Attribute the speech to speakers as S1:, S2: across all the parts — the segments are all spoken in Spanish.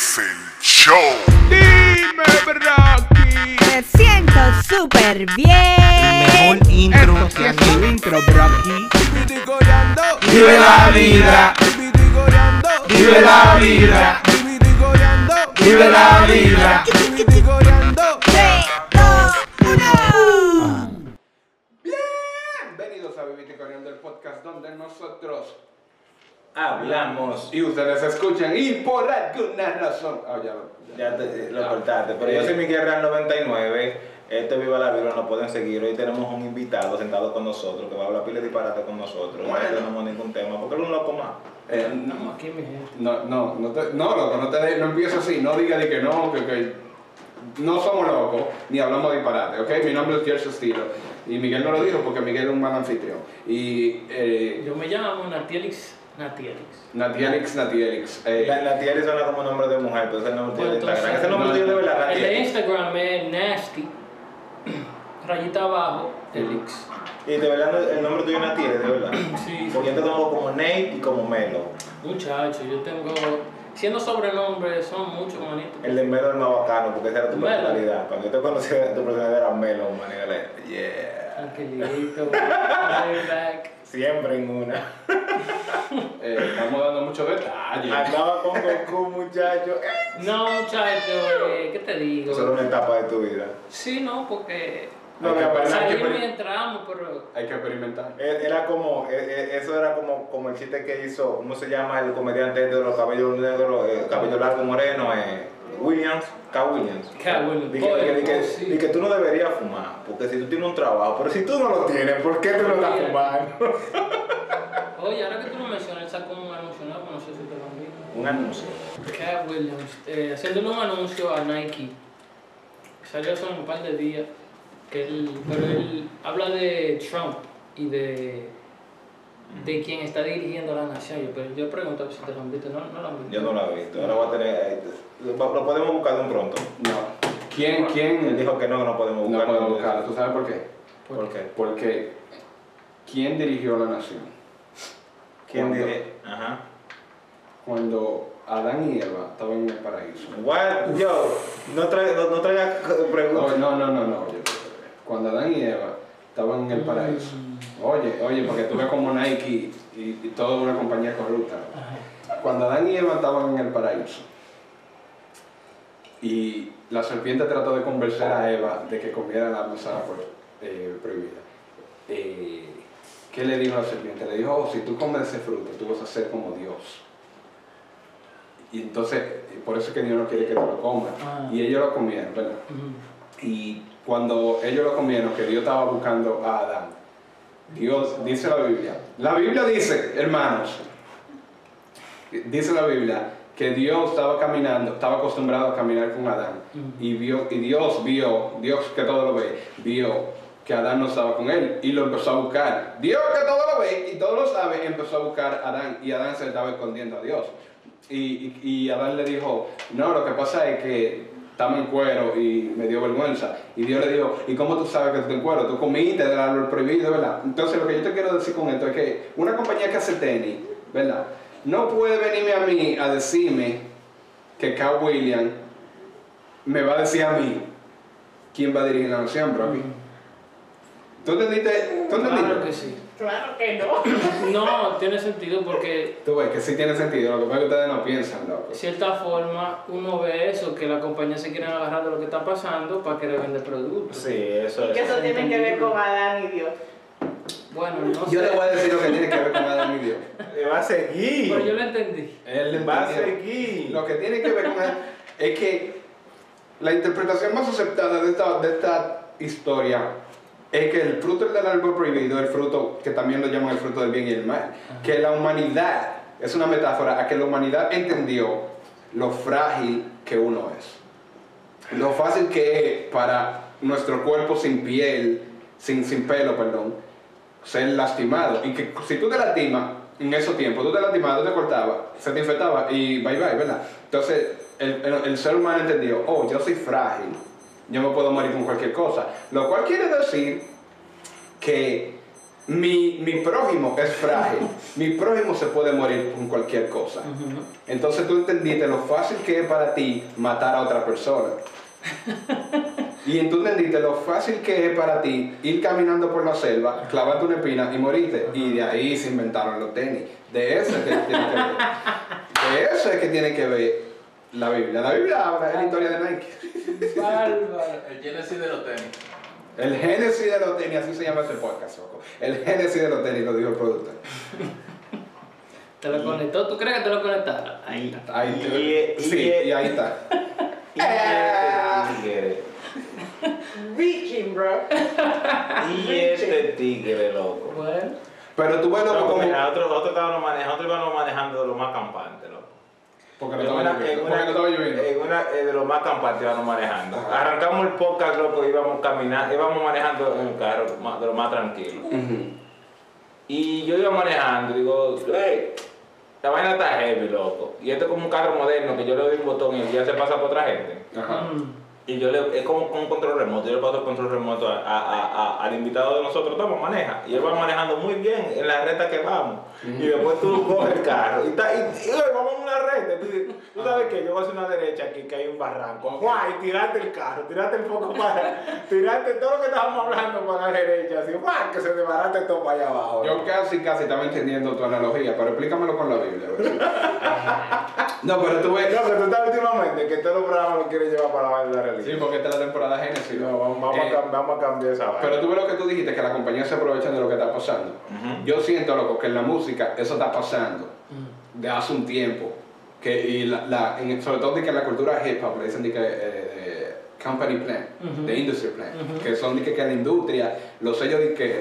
S1: Es el show.
S2: Dime, Rocky.
S3: Me siento súper bien.
S4: Mejor intro
S2: Esto
S4: que
S2: es tu intro, Brocky.
S4: Vive la vida. Vive la vida. Vive la vida.
S2: Bienvenidos a Vivite Corriendo, el podcast donde nosotros
S5: Hablamos.
S2: y ustedes escuchan y por alguna razón. Ah, ya lo.
S5: Ya te, lo cortaste. Pero yo soy Miguel Real 99. Este Viva la Vida nos pueden seguir. Hoy tenemos un invitado sentado con nosotros que va a hablar pile disparate con nosotros. No tenemos ningún tema. porque él es un loco más.
S2: Eh,
S6: Estamos aquí, mi gente.
S2: no, no, no, te, no, loco, no, te, no empieces así, no digas de que no, que, que no somos locos, ni hablamos disparate, ¿ok? Mi nombre es Jersey Estilo, y Miguel no lo dijo porque Miguel es un mal anfitrión. Y eh,
S6: Yo me llamo Natielix. Natielix.
S2: Natielix, Natielix, eh,
S5: La, le suena como nombre de mujer, pero ese es el nombre de Instagram.
S6: entonces,
S5: Ese nombre de verdad.
S6: El de. Instagram es Nasty. Rayita abajo, Elix.
S5: Y de verdad el nombre tuyo es Natie, de verdad.
S6: Sí,
S5: Porque yo te conozco como Nate y como Melo.
S6: Muchacho, yo tengo. Siendo sobrenombres, son muchos, manito.
S5: El de Melo es el más bacano porque esa era tu
S6: Melo.
S5: personalidad. Cuando yo te conocí, tu personalidad era Melo, man. y yo le- Yeah.
S6: Angelito. back.
S5: Siempre en una.
S2: eh, estamos dando muchos detalles.
S5: Andaba con Goku, muchacho.
S6: No, muchacho, eh, ¿qué te digo?
S5: Eso era una etapa de tu vida.
S6: Sí, no, porque.
S5: No,
S2: que
S6: Salimos y
S2: experi-
S6: entramos, pero.
S2: Hay que experimentar.
S5: Eh, Era como, eso era como, como el chiste que hizo, ¿cómo se llama el comediante de los cabellos negros, cabello largo moreno? Eh, Williams, K. Williams.
S6: Cat Williams.
S5: Dije, dije, dije,
S6: Oh, sí.
S5: dije, tú no deberías fumar, porque si tú tienes un trabajo, pero si tú no lo tienes, ¿por qué tú no estás fumando?
S6: Oye, ahora que tú lo mencionas, él sacó un anuncio nuevo, no sé si te lo han visto.
S5: Un anuncio.
S6: Cat Williams, eh, haciéndole un anuncio a Nike. Salió hace un par de días. Que él, pero él habla de Trump y de, de quien está dirigiendo la nación. Yo, pero yo pregunto si te lo han visto. No, no lo han visto.
S5: Yo no lo he visto, ahora voy a tener, eh, lo lo podemos buscar de un pronto.
S2: No. ¿Quién, quién?
S5: Él dijo que no, que no podemos
S2: no
S5: buscarlo.
S2: podemos buscarlo. ¿Tú sabes por qué?
S5: ¿Por qué?
S2: Porque ¿quién dirigió la nación?
S5: ¿Quién diría? Ajá.
S2: Cuando Adán y Eva estaban en el paraíso.
S5: What? Yo, no trae, no, no traiga preguntas.
S2: No, no, no, no, no. oye, Cuando Adán y Eva estaban en el paraíso. Oye, oye, porque tú ves como Nike y, y toda una compañía corrupta. ¿no? Cuando Adán y Eva estaban en el paraíso y la serpiente trató de convencer a Eva de que comiera la manzana pro- eh, prohibida. eh, ¿Qué le dijo la serpiente? Le dijo, oh, si tú comes ese fruto, tú vas a ser como Dios. Y entonces, por eso es que Dios no quiere que tú lo comas.
S6: Ah.
S2: Y ellos lo comieron, ¿verdad?
S6: Ujú.
S2: Y cuando ellos lo comieron, que Dios estaba buscando a Adán, Dios, dice la Biblia, la Biblia dice, hermanos, dice la Biblia, que Dios estaba caminando, estaba acostumbrado a caminar con Adán. Y, vio, y Dios vio, Dios que todo lo ve, vio que Adán no estaba con él y lo empezó a buscar. Dios que todo lo ve y todo lo sabe, empezó a buscar a Adán y Adán se estaba escondiendo a Dios. Y, y, y Adán le dijo, no, lo que pasa es que estaba en cuero y me dio vergüenza. Y Dios le dijo, ¿y cómo tú sabes que tú estás en cuero? Tú comiste del árbol prohibido, ¿verdad? Entonces lo que yo te quiero decir con esto es que una compañía que hace tenis, ¿verdad? No puede venirme a mí a decirme que Cal Williams me va a decir a mí quién va a dirigir la nación, bro. ¿Tú entendiste? ¿Tú entendiste?
S6: Claro que sí.
S3: Claro que no.
S6: No, tiene sentido porque
S2: Tú ves que sí tiene sentido, lo que pasa es que ustedes no piensan, loco.
S6: de cierta forma uno ve eso, que la compañía se quieren agarrar de lo que está pasando para querer vender productos.
S5: Sí, eso
S3: ¿Y qué
S5: es.
S3: eso tiene que ver con Adán y Dios?
S6: Bueno, no
S2: Yo
S6: sé.
S2: le voy a decir lo que tiene que ver con Adán y Dios.
S5: Le va a seguir.
S6: Pero yo lo entendí.
S2: Él
S5: va a seguir.
S2: Lo que tiene que ver con él es que la interpretación más aceptada de esta, de esta historia es que el fruto del árbol prohibido es el fruto que también lo llaman el fruto del bien y el mal. Que la humanidad es una metáfora a que la humanidad entendió lo frágil que uno es. Lo fácil que es para nuestro cuerpo sin piel, sin, sin pelo, perdón, ser lastimado. Y que si tú te lastimas en esos tiempos, tú te lastimabas, tú te cortabas, se te infectaba y bye bye, ¿verdad? Entonces el, el- el ser humano entendió, oh, yo soy frágil, yo me puedo morir con cualquier cosa. Lo cual quiere decir que mi, mi prójimo es frágil, mi prójimo se puede morir con cualquier cosa. Entonces tú entendiste lo fácil que es para ti matar a otra persona. Y tú entendiste lo fácil que es para ti ir caminando por la selva, clavarte una espina y morirte. Y de ahí se inventaron los tenis. De eso es que tiene que ver. De eso es que tiene que ver la Biblia. La Biblia habla de la historia de Nike.
S6: Bárbaro.
S1: El Genesis de los tenis.
S2: El génesis de los tenis, así se llama este podcast, loco. El génesis de los tenis, lo dijo el productor.
S6: Te lo conectó. ¿Tú crees que te lo conectaron? Ahí está.
S2: Ahí
S5: y-
S2: sí,
S5: y-
S2: y ahí está.
S3: Reaching, bro.
S5: Y este tigre, loco.
S6: Bueno.
S2: Pero tú ves loco como...
S5: nosotros, nosotros estábamos manejando, íbamos manejando de lo más campante, loco.
S2: Porque no
S5: En
S2: estaba
S5: una-
S2: lloviendo.
S5: en
S2: Porque
S5: una-
S2: no estaba lloviendo.
S5: en una- eh, de lo más campante íbamos manejando.
S2: Ajá.
S5: Arrancamos el podcast, loco, íbamos caminando, íbamos manejando en el carro más- de lo más tranquilo. Y yo iba manejando, digo, hey, la vaina está heavy, loco. Y esto es como un carro moderno que yo le doy un botón y ya se pasa por otra gente.
S2: Ajá.
S6: Mm.
S5: Y yo le, es como con un control remoto, yo le paso el control remoto a- a- a- a- al invitado de nosotros, toma, maneja. Y él va manejando muy bien en la recta que vamos. Y después tú coges el carro y, está, y, vamos en una recta. Tú sabes que yo voy a hacer una derecha aquí, que hay un barranco. ¡Guay! Y tiraste el carro, tiraste el foco para. Tiraste todo lo que estábamos hablando para la derecha, así, ¡guay! Que se desbarate todo para allá abajo.
S2: Yo casi, casi estaba entendiendo tu analogía, pero explícamelo con la Biblia. no, pero tú ves...
S5: No, pero tú estás últimamente que todos los programas lo quieren llevar para la vaina de la
S2: Sí, porque esta es la temporada Génesis.
S5: No, vamos, vamos,
S2: Eh,
S5: a, vamos a cambiar esa vaina.
S2: Pero tú ves lo que tú dijiste, que la compañía se aprovechan de lo que está pasando. Yo siento, loco, que en la música eso está pasando
S6: Mm.
S2: de hace un tiempo. Que, y la, la- en- sobre todo de que en la cultura hip hop le dicen de que, eh, de company plan, de industry plan, que son de que, que la industria, los sellos de que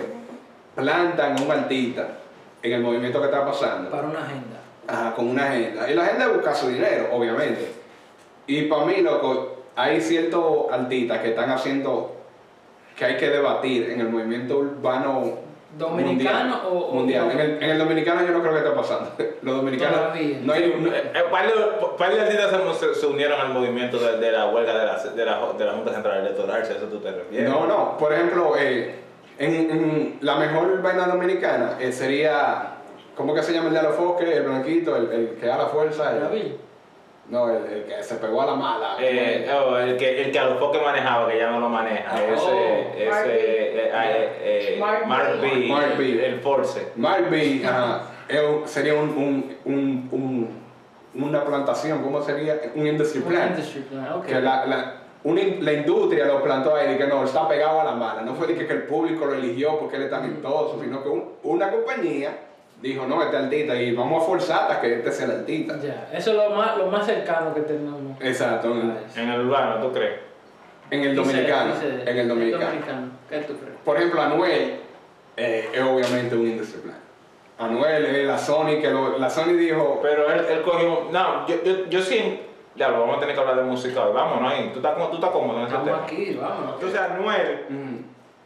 S2: plantan a un artista en el movimiento que está pasando.
S6: Para una agenda.
S2: Ajá, con una agenda. Y la agenda busca su dinero, obviamente. Y para mí, loco, hay ciertos artistas que están haciendo que hay que debatir en el movimiento urbano
S6: ¿Dominicano
S2: mundial.
S6: o- o-
S2: mundial. En, el, en el dominicano yo no creo que esté pasando. Los dominicanos
S6: Todavía.
S2: no hay no-
S5: Eh, par de, artistas se, se unieron al movimiento de, de la huelga de la, de, la, de la Junta Central Electoral, si a eso tú te refieres.
S2: no, no. Por ejemplo, eh, en, en la mejor vaina dominicana eh, sería ¿cómo que se llama el de los foques? El blanquito, el, el que da la fuerza. el-
S6: David.
S2: no, el, el que se pegó a la mala.
S5: Eh, oh, el, que, el que a los foques manejaba, que ya no lo maneja.
S2: Ah,
S5: ese,
S6: oh,
S5: ese,
S3: Mark B.
S5: eh, eh, eh,
S3: Mark
S5: Mark,
S3: B.
S5: B.
S2: Mark B.
S5: El Force.
S2: Mark B, ajá, sería un, un, un, un- una plantación, ¿cómo sería? Un industry
S6: Un
S2: plan.
S6: industry plan, ok.
S2: Que la, la, una la industria lo plantó ahí y que no, está pegado a la mala. No fue de que, que el público lo eligió porque él es talentoso, sino que un- una compañía dijo, no, este artista y vamos a forzar hasta que este sea el artista.
S6: Ya, eso es lo más, lo más cercano que tenemos.
S2: Exacto, en,
S5: el urbano, ¿tú crees?
S2: en el dominicano.
S6: dice-
S2: En el dominicano.
S6: ¿Qué tú crees?
S2: Por ejemplo, Anuel eh, es obviamente un industry plan. Anuel es la Sony que lo- la Sony dijo,
S5: Pero él, él cogió. No, yo, yo, yo sí. Ya, lo vamos a tener que hablar de música hoy. Vámonos ahí. Tú estás, tú estás cómodo en ese tema.
S6: Vamos aquí, vámonos.
S5: Entonces, Anuel.
S2: mm,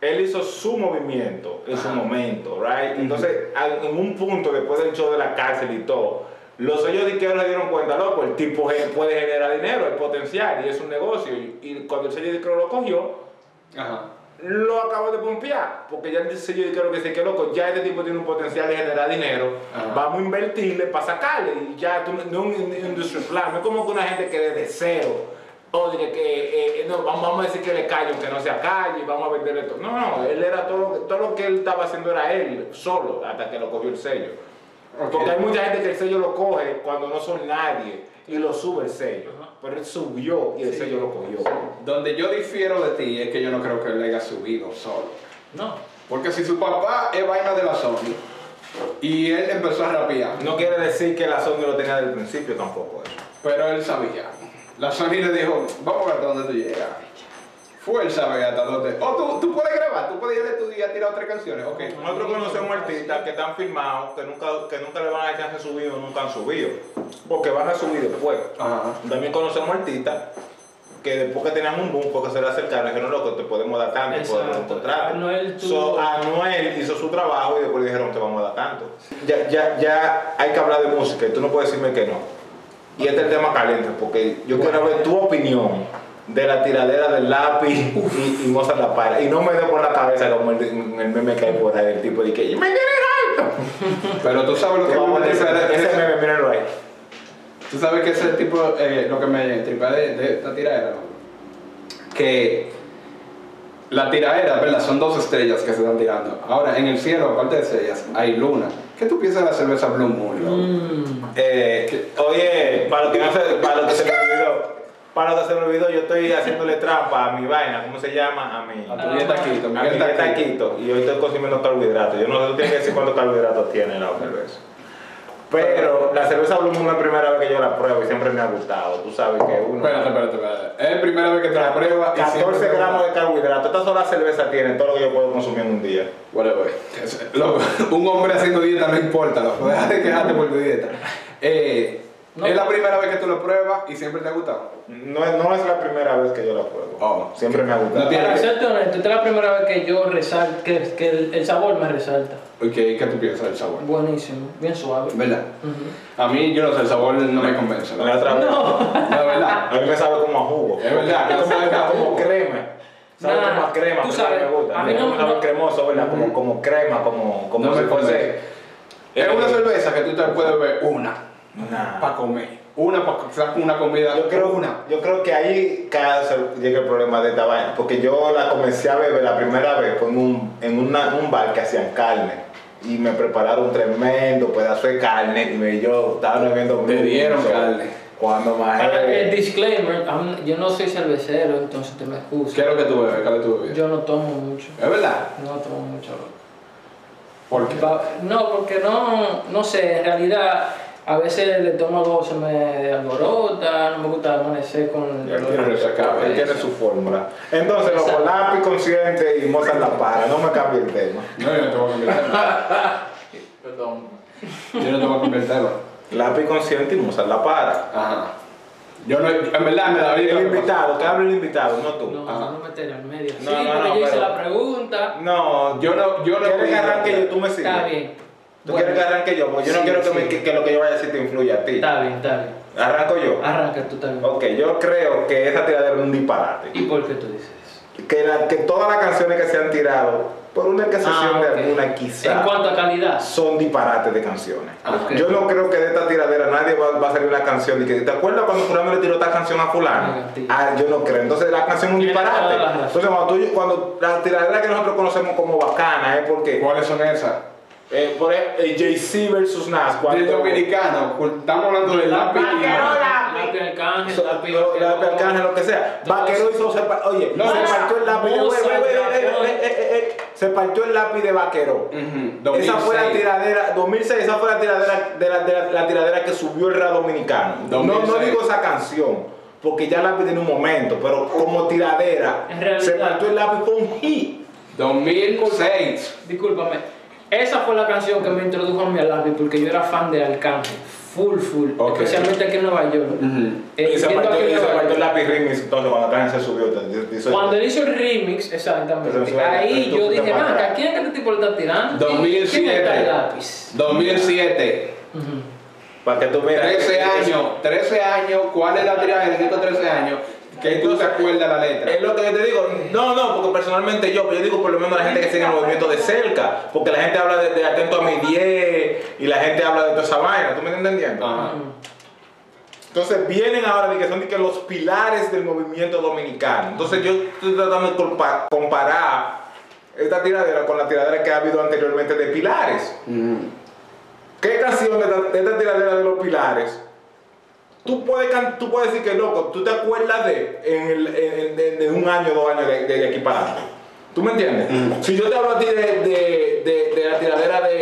S5: él hizo su movimiento en su momento, right? Entonces, en un punto después del show de la cárcel y todo, los sellos disqueros se dieron cuenta, loco, el tipo puede generar dinero, el potencial, y es un negocio. Y, cuando el sello disquero lo cogió,
S2: ajá.
S5: lo acabó de pompear, porque ya el sello disquero que dice que loco, ya este tipo tiene un potencial de generar dinero,
S2: Ajá.
S5: vamos a invertirle para sacarle, y ya tú, no es un in- industry plan, no es como que una gente que desde cero, o de que, que, eh, no, vamos, vamos a decir que le calle, aunque no sea calle, y vamos a venderle todo. No, no, él era todo, lo que- todo lo que él estaba haciendo era él, solo, hasta que lo cogió el sello. Porque hay mucha gente que el sello lo coge cuando no son nadie, y lo sube el sello, pero él subió y el sello lo cogió.
S2: Donde yo difiero de ti es que yo no creo que él haya subido solo.
S6: No.
S2: Porque si su papá es vaina de la Sony y él empezó a rapear,
S5: No quiere decir que la Sony lo tenía desde el principio tampoco eso.
S2: pero él sabía. La Sony le dijo, vamos a ver hasta dónde tú llegas. Fuerza, ve hasta dónde. O tú, tú puedes grabar, tú puedes ir de tu día a tirar otras canciones. Ok.
S5: Nosotros conocemos artistas que están firmados, que nunca, que nunca le van a dar chance de subir o nunca han subido. Porque van a subir después.
S2: Ajá.
S5: También conocemos artistas que después que tenían un boom, porque se le acercaron, dijeron, loco, te podemos dar tanto y podemos encontrar.
S6: Anuel
S5: So, Anuel hizo su trabajo y después le dijeron, te vamos a dar tanto. Ya, ya, ya hay que hablar de música y tú no puedes decirme que no. Y este es el tema caliente, porque yo quiero ver tu opinión de la tiradera del lápiz y, y Mozart la para. Y no me dio por la cabeza como el, el meme que hay por ahí, el tipo de que ¡Y me tienes alto!
S2: Pero tú sabes lo que
S5: Vamos a decir, ese meme, mírenlo ahí.
S2: Tú sabes que ese tipo, eh, lo que me tripea de, de esta tiradera, que la tiradera, ¿verdad? Son dos estrellas que se están tirando. Ahora, en el cielo, aparte de estrellas, hay luna. ¿Qué tú piensas de la cerveza Blue Moon?
S6: Mm.
S5: Eh, oye, para lo que, no se, para lo que se me olvidó, para lo que se me olvidó, yo estoy haciéndole trampa a mi vaina, ¿cómo se llama? A mi,
S2: A tu dieta keto,
S5: a mi dieta
S2: Taquito.
S5: y hoy estoy consumiendo carbohidratos. Yo no sé, tú tienes que decir cuántos carbohidratos tiene la cerveza. Pero la cerveza Blue Moon es la primera vez que yo la pruebo y siempre me ha gustado. Tú sabes que uno.
S2: Espérate, espérate, espérate. Es la primera vez que te la pruebas. y
S5: 14
S2: siempre te
S5: gramos de carbohidratos. Esta sola cerveza tiene todo lo que yo puedo consumir en un día.
S2: Whatever. Loco, un hombre haciendo dieta no importa, loco. Deja de quejarte por tu dieta. Eh,
S6: No.
S2: es la primera vez que tú lo pruebas y siempre te ha gustado.
S5: No, es- no es la primera vez que yo la pruebo.
S2: Oh.
S5: Siempre me ha gustado.
S2: No tiene-
S6: Para serte honesto, esta es la primera vez que yo resalto, que, que el, el sabor me resalta.
S2: Ok, ¿qué tú piensas del sabor?
S6: Buenísimo, bien suave.
S2: ¿Verdad?
S6: Ujú.
S2: A mí, yo no sé, el sabor no me convence.
S5: La
S2: ¿no?
S5: otra vez.
S2: La verdad.
S5: A mí me sabe como a jugo.
S2: Es verdad,
S5: como,
S2: sabe
S5: como crema. Sabe
S6: Nah,
S5: como a crema.
S6: tú sabes,
S5: me gusta.
S6: a mí no-
S5: me sabe
S6: no-
S5: cremoso, ¿verdad? Como, como crema, como, como
S2: No
S5: si
S2: me
S5: fuese.
S2: convence. Es una cerveza que tú te puedes beber una
S5: Nah.
S2: para comer. Una una comida.
S5: Yo creo,
S2: una.
S5: yo creo que ahí cada vez llega el problema de esta vaina. Porque yo la comencé a beber la primera vez en un, en una- un bar que hacían carne. Y me prepararon un tremendo pedazo de carne. Y me, yo estaba bebiendo
S2: Te dieron
S5: mucho.
S2: carne.
S5: Cuando más.
S6: El disclaimer, I'm- yo no soy cervecero, entonces te me
S2: ¿Qué
S6: excuso.
S2: es lo que tú bebes? ¿Qué es lo que tú bebes?
S6: Yo no tomo mucho,
S2: ¿Es verdad?
S6: no tomo mucho.
S2: ¿Por qué?
S6: No, porque no, no sé, en realidad a veces el estómago se me alborota, no me gusta amanecer con el
S5: tiene, él tiene su fórmula. Entonces, loco,
S6: Exacto.
S5: lápiz consciente y Mozart la para. No me cambie el tema.
S2: No, yo no te voy a cambiar el tema.
S6: Perdón.
S2: Yo no te voy a cambiar el tema.
S5: Lápiz consciente y Mozart la para.
S2: Ajá. Yo no, en verdad me da
S5: El invitado, que hable el invitado, no tú.
S6: No,
S2: Ajá.
S6: no meter al medio.
S5: No,
S6: sí,
S5: no,
S6: pero
S5: no,
S6: yo hice
S5: pero-
S6: la pregunta.
S5: No,
S2: Yo no, yo no.
S5: ¿Quieres que arranque yo? Tú me sigues.
S6: Está bien.
S5: ¿Tú
S6: Bueno,
S5: quieres que arranque yo? Porque yo no quiero que,
S6: sí.
S5: me- que- que lo que yo vaya a decir te influya a ti.
S6: Está bien, está bien.
S5: Arranco yo.
S6: Arranca tú también.
S5: Ok, yo creo que esa tiradera es un disparate.
S6: ¿Y por qué tú dices eso?
S5: Que, la- que todas las canciones que se han tirado, por una excepción
S6: Ah,
S5: de
S6: ok.
S5: alguna quizá,
S6: En cuanto a calidad.
S5: son disparates de canciones.
S6: Ok.
S5: Yo no creo que de esta tiradera nadie va, va a salir una canción y que te acuerdas cuando fulano le tiró esta canción a fulano.
S6: Negativo.
S5: Ah, yo no creo. Entonces la canción es un disparate. Entonces cuando, tú- cuando la tiradera que nosotros conocemos como bacana es porque
S2: ¿Cuáles son esas?
S5: Eh, por ejemplo, eh, Jay-Z versus Nas.
S2: Del
S5: cuando-
S2: dominicano. Estamos hablando del lápiz y.
S6: Lápiz Arcángel,
S5: So-
S6: lápiz
S5: lo-. Arcángel, que sea. Vaquero hizo, se pa- oye,
S2: No,
S5: se partió el lápiz de, eh, eh, se partió el lápiz de Vaquero.
S2: Ujú,
S5: Esa fue la
S2: 2006.
S5: tiradera, 2006, esa fue la tiradera, de la, de la- la tiradera que subió el rap dominicano. No, no
S2: 2006.
S5: digo esa canción, porque ya el lápiz tiene un momento, pero como tiradera,
S6: En realidad-
S5: se partió el lápiz con un hit.
S2: 2006.
S6: Discúlpame. Esa fue la canción que me introdujo a mí al lápiz porque yo era fan de Arcángel. Full, full. Especialmente aquí en Nueva York. Eh,
S5: y se partió, el lápiz remix, entonces cuando Arcángel se subió.
S6: Cuando él hizo el remix, exactamente. Ahí yo dije, man. ¿a quién es que este tipo le está tirando?
S2: 2007.
S6: ¿Quién está el lápiz?
S2: 2007.
S6: Ujú.
S5: Para que tú veas.
S2: 13 años. 13 años. ¿Cuál es la tiradera de estos 13 años? Que tú te acuerdas la letra.
S5: Es lo que yo te digo, no, no, porque personalmente yo, pero yo digo por lo menos la gente que sigue el movimiento de cerca, porque la gente habla de, de atento a mi 10 y la gente habla de toda esa vaina, ¿tú me estás entendiendo?
S2: Ajá.
S5: Entonces vienen ahora de que son de que los pilares del movimiento dominicano. Entonces yo estoy tratando de compa- comparar esta tiradera con la tiradera que ha habido anteriormente de pilares.
S2: Ujú.
S5: ¿Qué canción de esta, de esta tiradera de los pilares? Tú puedes, tú puedes decir que loco, tú te acuerdas de en, el, en, de un año, dos años de, de aquí para adelante. ¿Tú me entiendes? Si yo te hablo a ti de, de, de, la tiradera de,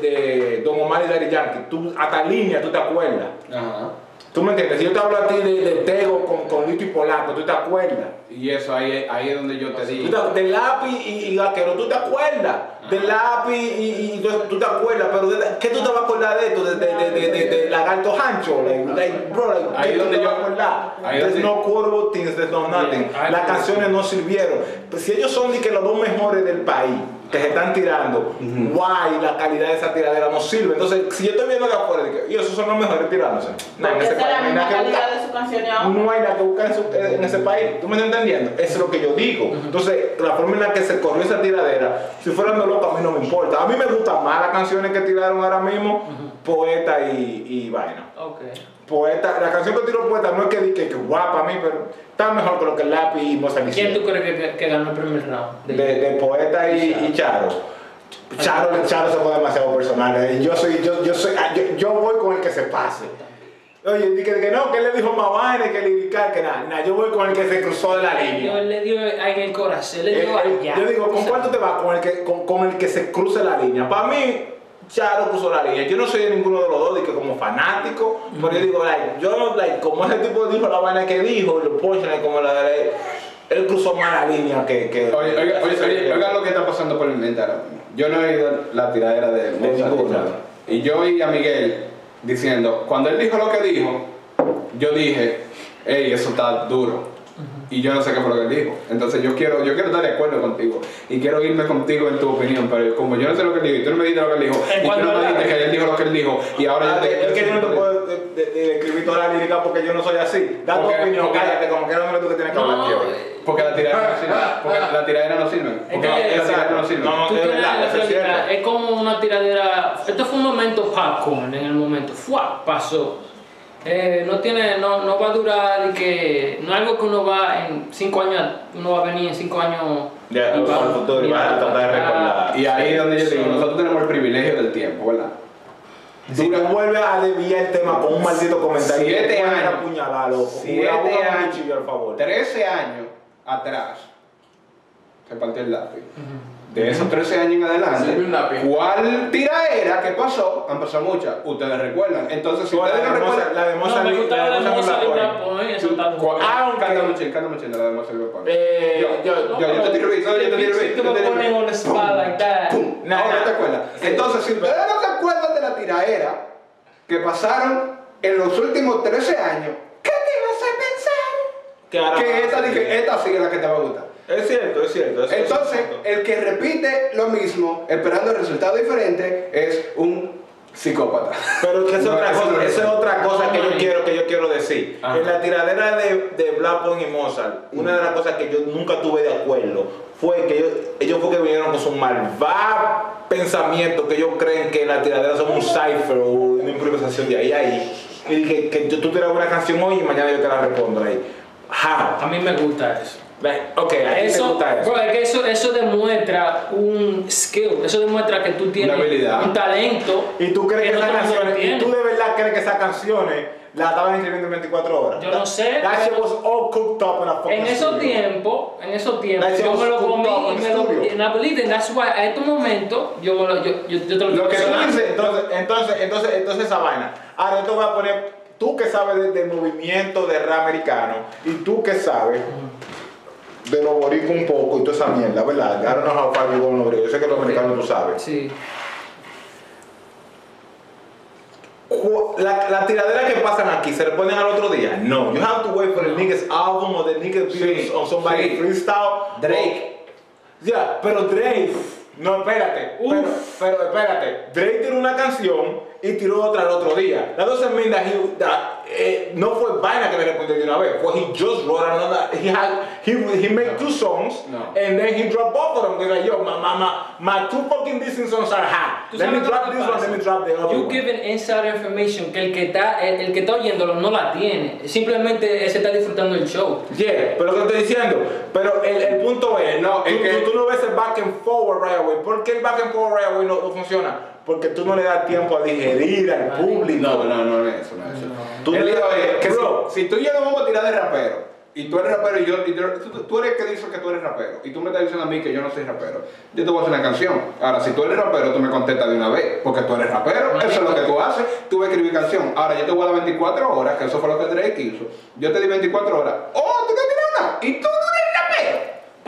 S5: de, de Don Omar y Daddy Yankee, tú, hasta línea tú te acuerdas.
S2: Ajá.
S5: ¿Tú me entiendes? Si yo te hablo a ti de, de Tego con, con Lito y Polaco, tú te acuerdas.
S2: Y eso ahí, ahí es donde yo te
S5: Tú
S2: digo.
S5: te- de lápiz y, y vaquero, tú te acuerdas. De lápiz y, y tú, tú te acuerdas, pero de- ¿qué tú te vas a acordar de esto? De, de, de, de, lagarto hancho, like, like, bro, like,
S2: Ahí
S5: ¿qué tú
S2: donde
S5: te
S2: yo-
S5: vas a acordar?
S2: ahí
S5: There's
S2: donde-
S5: no quotable things, there's no nothing. Las canciones no sirvieron. Pues si ellos son de que los dos mejores del país, que se están tirando, guay, la calidad de esa tiradera no sirve. Entonces, si yo estoy viendo de afuera, digo, y esos son los mejores tirándose. No, en ese país
S3: la
S5: no hay
S3: misma
S5: nada que
S3: calidad
S5: buscar.
S3: de su canción.
S5: No hay nada que buscar en, su- en ese país. ¿Tú me estás entendiendo? Eso es lo que yo digo. Entonces, la forma en la que se corrió esa tiradera, si fueran de loco, a mí no me importa. A mí me gustan más las canciones que tiraron ahora mismo, Poeta y, y Vaina.
S6: Ok.
S5: Poeta, la canción que tiró Poeta no es que, di que, guapa a mí, pero está mejor que lo que Lápiz y Mozart
S6: ¿Quién tú crees que, que ganó el primer round?
S5: De, de Poeta y, y Charo. Charo, Charo se fue demasiado personal. eh. Yo soy, yo, yo soy, ah, yo, yo voy con el que se pase. Oye, di que, que no, que él le dijo más vaina, que lirical, que nada, nada, yo voy con el que se cruzó de la
S6: Le
S5: línea.
S6: le dio ahí en el corazón, le
S5: Eh,
S6: dio
S5: eh,
S6: allá.
S5: yo digo, ¿con
S6: O sea,
S5: cuál tú te vas? Con el que, con, con el que se cruce la línea. Para mí, Charo cruzó la línea. Yo no soy de ninguno de los dos, de que como fanático, pero yo digo, like, yo no, like, como ese tipo dijo la vaina que dijo, y los punchlines como la de él cruzó más la línea que. que
S2: Oye, oiga, oye, oye, oiga lo que está pasando por mi mente ahora mismo. Yo no he oído la tiradera de
S5: ninguno.
S2: Charo. Y yo oí a Miguel diciendo, cuando él dijo lo que dijo, yo dije, hey, eso está duro. Y yo no sé qué fue lo que él dijo. Entonces yo quiero, yo quiero estar de acuerdo contigo. Y quiero irme contigo en tu opinión. Pero como yo no sé lo que él dijo, y tú no me dijiste lo que él dijo, y tú no me dijiste que él dijo lo que él dijo, y ahora yo
S5: Ah,
S2: te...
S5: es que yo no te puedo describir toda la lírica porque yo no soy así. Da tu opinión,
S2: porque-
S5: cállate, como que no tú que tienes que hablar
S2: Porque la tiradera no sirve. Porque la tiradera no sirve. Porque la tiradera no sirve.
S5: No, no,
S6: Tú
S5: es
S6: tienes
S5: verdad,
S6: la
S5: eso es
S6: realidad,
S5: cierto.
S6: es como una tiradera. Esto fue un momento popcorn en el momento. ¡Fua! Pasó. Eh, no tiene, no, no va a durar y que no es algo que uno va en cinco años, uno va a venir en cinco años
S5: Ya,
S6: y
S5: el futuro, y va a tratar de recordar.
S2: Y ahí es donde yo digo, nosotros tenemos el privilegio del tiempo, ¿verdad?
S5: Si tú vuelves a desviar el tema con un maldito comentario,
S2: Siete años.
S5: apuñalar, loco.
S2: Siete años.
S5: al favor.
S2: 13 años atrás se partió el lápiz. De esos 13 años en adelante. ¿cuál tiraera que pasó? Han pasado muchas. Ustedes recuerdan. Entonces, si ustedes
S5: de
S2: no recuerdan.
S5: la de
S6: No,
S5: Mozart
S6: me
S5: Lee-
S6: gustaba
S5: la
S6: la
S5: de Mozart
S6: Mozart
S5: Lee-
S6: Lee Blackpoint, eso está
S2: ¿cuál-
S5: Aunque-
S2: Cántame un chin, cántame un chin de la de Mozart.
S5: Eh,
S2: Yo-
S5: yo,
S2: yo- te tiro no, yo te tiro beat,
S6: Si tú me pones that.
S2: ¡Pum!
S5: Nah,
S2: Ahora
S5: nah.
S2: te acuerdas. Entonces, si ustedes no se acuerdan de la tiraera que pasaron en los últimos 13 años, ¿qué te vas a pensar?
S5: que
S2: esta, esta sí es la que te va a gustar.
S5: Es cierto, es cierto. eso es
S2: Entonces,
S5: cierto.
S2: el que repite lo mismo, esperando el resultado diferente, es un psicópata.
S5: Pero que es
S2: No,
S5: otra
S2: eso
S5: cosa,
S2: no es.
S5: esa es otra cosa que yo quiero, que yo quiero decir.
S2: Ajá.
S5: En la tiradera de, de y Mozart, una de las cosas que yo nunca tuve de acuerdo fue que ellos, ellos fue que vinieron con su malvado pensamiento que ellos creen que la tiradera son un cipher o una improvisación de ahí a ahí. Y que, que yo- tú tiras una canción hoy y mañana yo te la respondo ahí. How?
S6: A mí me gusta eso.
S5: Ok, a ti te
S6: Eso,
S5: gusta eso.
S6: bro, es que eso, eso demuestra un skill, eso demuestra que tú tienes
S2: Una habilidad.
S6: un talento.
S5: Y tú crees que, esas canciones, y tú de verdad crees que esas canciones las estaban escribiendo en 24 horas.
S6: Yo no sé,
S5: That shit was all cooked up in a fucking
S6: En esos tiempos, en esos tiempos, yo me lo comí y me lo and I believe in that's why a estos momentos yo me lo yo, yo, yo te lo
S2: Lo que tú dices,
S5: Entonces, entonces, entonces, entonces esa vaina. Ahora yo te voy a poner, tú que sabes de- del movimiento de rap americano y tú que sabes de los boricos un poco y toda esa mierda, ¿verdad? I don't know how far you go over. Yo sé que los americanos tú sabes.
S6: Sí.
S5: La, la tiradera que pasan aquí, ¿se le ponen al otro día? No. You have to wait for the nigga's album or the nigga views
S2: Sí,
S5: on somebody
S2: sí.
S5: freestyle.
S2: Drake.
S5: Ya, pero Drake, no, espérate, pero, pero espérate, Drake tiró una canción y tiró otra el otro día. That doesn't mean that he, that, eh, no fue vaina que le respondió de una vez, fue he just wrote another, he had, he, he made two songs,
S2: No.
S5: and then he dropped both of them, He's like, yo, my, my, my, my two fucking Disney songs are hot, let me drop this one, let me drop the other
S6: You
S5: one.
S6: giving inside information que el que está el, el que está oyéndolo no la tiene. Simplemente se está disfrutando el show.
S5: Yeah, pero lo que estoy diciendo, pero el, el punto es,
S2: No,
S5: tú,
S2: es que-
S5: tú- tú no ves el back and forward right away. ¿Por qué el back and forward right away no, no funciona? Porque tú no le das tiempo a digerir al público.
S2: No, no, no, no es eso, no es eso.
S5: Tú
S2: el
S5: le-
S2: lío es que
S5: Bro.
S2: si, si tú y yo nos vamos a tirar de rapero, y tú eres rapero y yo, y tú, tú- eres el que dice que tú eres rapero, y tú me estás diciendo a mí que yo no soy rapero, yo te voy a hacer una canción. Ahora, si tú eres rapero, tú me contestas de una vez, porque tú eres rapero, eso es lo que tú haces, tú vas a escribir canción. Ahora, yo te voy a dar 24 horas, que eso fue lo que Drake hizo. Yo te di 24 horas. ¡Oh, tú no tienes una! ¿Y tú no?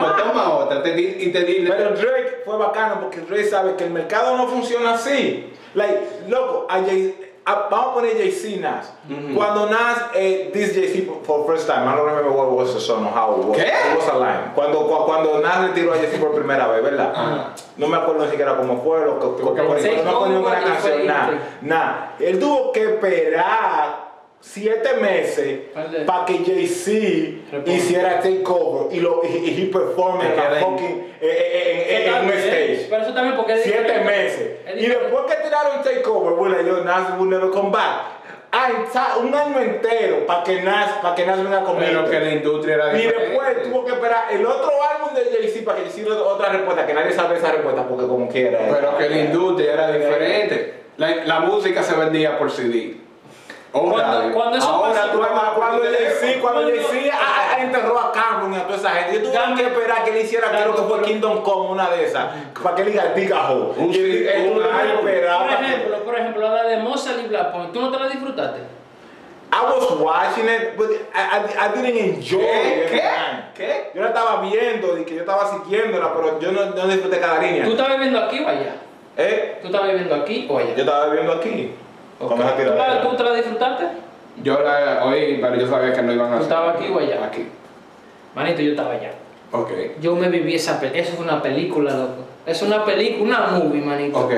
S2: Pues toma otra, te di, y te di...
S5: Pero Drake fue bacano porque Drake sabe que el mercado no funciona así. Like, loco, a Jay- ah, vamos a poner Jay-Z Nas.
S2: Ujú.
S5: Cuando Nas, eh, this Jay-Z for first time, I don't remember what was the song or how it was.
S2: ¿Qué?
S5: It was a line. Cuando, cu- cuando Nas le tiró a Jay-Z por primera vez, ¿verdad? No me acuerdo ni siquiera cómo fue, lo que, no me
S2: poner-
S5: acuerdo ni una canción, nada. Nada. Él tuvo que esperar siete meses para que Jay-Z hiciera takeover y, lo, y, y he performed en
S2: Que
S5: la
S2: quede-
S5: fucking eh, eh, en- en- en un stage.
S6: Pero eso también porque
S5: Siete meses.
S6: Es
S5: Y después que tiraron Takeover, bueno, yo, Nas will never come back. Ay, sa- un año entero para que Nas, para que Nas venga conmigo.
S2: Pero que la industria era
S5: Y después tuvo que esperar el otro álbum de Jay-Z para que hiciera otra respuesta, que nadie sabe esa respuesta porque como quiera.
S2: Pero que la industria era diferente. La, la música se vendía por CD.
S6: Cuando- cuando eso
S2: Ahora
S6: pasó-
S2: tú vas
S5: Cuando,
S2: a
S5: cuando Jay-Z, cuando
S6: Cuando-
S5: Jay-Z a- a- enterró a Cameron y a toda esa gente, yo tuve que esperar que él hiciera, creo que fue Kingdom Come, una de esas, para que él diga esperar
S6: Por ejemplo, por ejemplo, la de Mozart y Black Point, ¿tú no te la disfrutaste?
S5: I was watching it, but I, I, I didn't enjoy
S2: ¿Qué?
S5: it.
S2: ¿Qué?
S5: man.
S2: ¿Qué?
S5: Yo la estaba viendo y que yo estaba siguiéndola, pero yo no, no disfruté cada línea.
S6: ¿Tú estabas viviendo aquí o allá?
S5: ¿Eh?
S6: ¿Tú estabas viviendo aquí o allá?
S5: Yo estaba viendo aquí. Esa
S6: ¿Tú, la. ¿Tú te la disfrutaste?
S2: Yo pero yo sabía que no iban a
S6: ¿Tú estabas aquí o allá?
S2: Aquí.
S6: Manito, yo estaba allá.
S2: Ok.
S6: Yo me viví esa película. Eso fue una película, loco. Es una película, una movie, manito.
S2: Ok.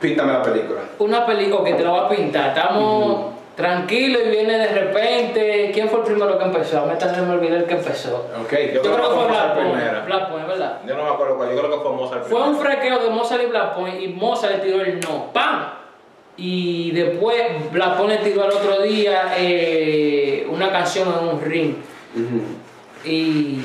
S2: Píntame la película.
S6: Una película que te la voy a pintar. Estamos tranquilos y viene de repente. ¿Quién fue el primero que empezó? A mí también me olvidé el que empezó.
S2: Ok.
S5: Yo
S6: Yo,
S5: creo
S6: creo que fue Black Point. Black Point, ¿verdad?
S5: Yo no me acuerdo cuál, yo creo que fue Mozart.
S6: Fue un
S5: primero.
S6: frequeo de Mozart y Black Point y Mozart le tiró el no. ¡Pam! Y después Black Point le tiró al otro día eh, una canción en un ring.
S2: Ujú.
S6: Y.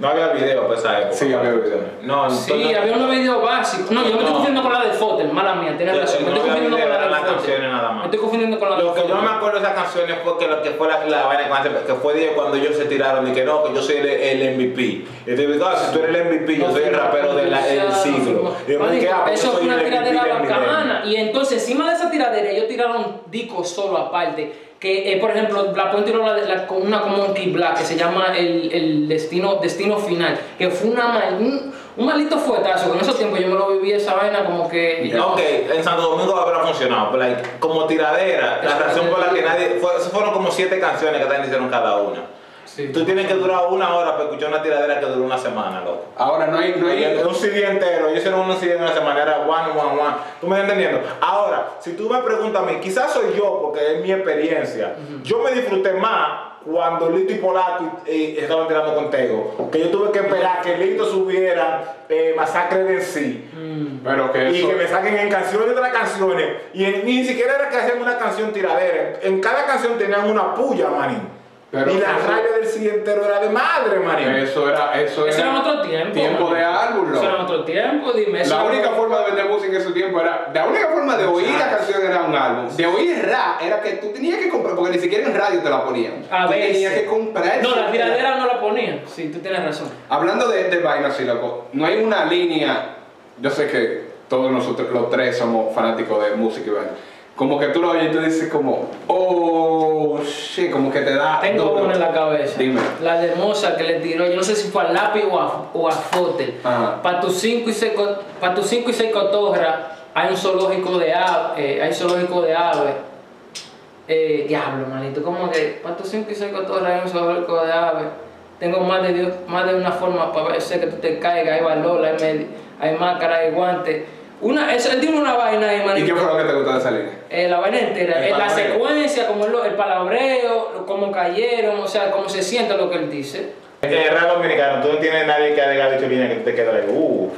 S5: No había video para esa época.
S2: Sí, había video.
S5: No,
S6: Sí,
S5: no-
S6: había unos videos básicos. No, yo me estoy
S5: No.
S6: confundiendo con la de Fotel, mala mía, tienes
S5: Yo-
S6: razón.
S5: no
S6: Me estoy confundiendo
S5: video,
S6: con la de.
S5: Canciones nada más.
S6: Estoy confundiendo con la de
S5: Lo que yo no me acuerdo de esas canciones fue que lo que fue la, la vaina que fue de cuando ellos se tiraron y que no, que yo soy el, el MVP. Y te digo, ah, si tú eres el MVP, yo soy el rapero del
S6: no,
S5: siglo. Y yo
S6: Marico,
S5: ah, pues yo
S6: Eso
S5: soy
S6: fue una
S5: el MVP
S6: tiradera
S5: del milenio.
S6: bacana. Y entonces, encima de esa tiradera, ellos tiraron discos solo aparte. Que, eh, por ejemplo, Black Point tiró la, la- una como Monkey Black que se llama el, el destino, destino Final. Que fue una, un, un maldito fuetazo. Que en esos tiempos yo me lo viví esa vaina como que.
S5: Ok, en Santo Domingo habrá funcionado, pero like, como tiradera, la razón por la que nadie. Fue, fueron como siete canciones que también hicieron cada una.
S6: Sí.
S5: Tú tienes que durar una hora para escuchar una tiradera que duró una semana, loco.
S2: Ahora no hay, no hay.
S5: Un CD entero, ellos hicieron un CD en una semana, era one, one, one. ¿Tú me estás entendiendo? Ahora, si tú me preguntas a mí, quizás soy yo, porque es mi experiencia, yo me disfruté más cuando Lito y Polaco eh, estaban tirando con Tego, que yo tuve que esperar que Lito subiera eh, Masacre de sí.
S6: Mm.
S2: Pero que
S5: Y
S2: eso.
S5: que me saquen en canciones tras canciones. Y en- ni siquiera era que hacían una canción tiradera. En cada canción tenían una puya, manín.
S2: Pero
S5: y la
S2: eso-
S5: rabia del CD entero era de madre, manín.
S2: Eso era. Eso,
S6: Eso era en otro tiempo.
S2: Tiempo
S6: man.
S2: de álbum,
S6: Eso era otro tiempo, dime. eso
S2: La
S6: era-
S2: única forma de vender música en ese tiempo era. La única forma de oír la canción era un álbum. De oír rap era que tú tenías que comprar, porque ni siquiera en radio te la ponían.
S6: A
S2: tú
S6: veces.
S2: tenías que comprar.
S6: No, la tiradera no la ponían. Sí, tú tienes razón.
S2: Hablando de, de vainas así, loco, no hay una línea. Yo sé que todos nosotros, los tres, somos fanáticos de música y vaina. Como que tú lo oyes y tú dices, como, oh, shit, como que te da.
S6: Tengo una en la cabeza.
S2: Dime.
S6: La de Mozart que le tiró, yo no sé si fue al lápiz o a, o a Fotel. Para tus 5 y 6 para tus cinco y seis cotorras hay un zoológico de aves, hay zoológico de aves. Eh, diablo, manito, como que para tus 5 y 6 cotorras hay un zoológico de aves. Tengo más de, Dios, más de una forma para ver sé que tú te caigas, hay valor, hay, hay máscara, hay guantes. Una, eso, él tiene una vaina ahí,
S2: ¿Y
S6: manito.
S2: qué fue lo que te gustó de esa línea?
S6: Eh, la vaina entera,
S2: El
S6: eh, la secuencia, como el, el palabreo, cómo cayeron, o sea, cómo se siente lo que él dice.
S5: En el rap dominicano, tú no tienes nadie que haya dicho línea que tú te quedas ahí. Uh.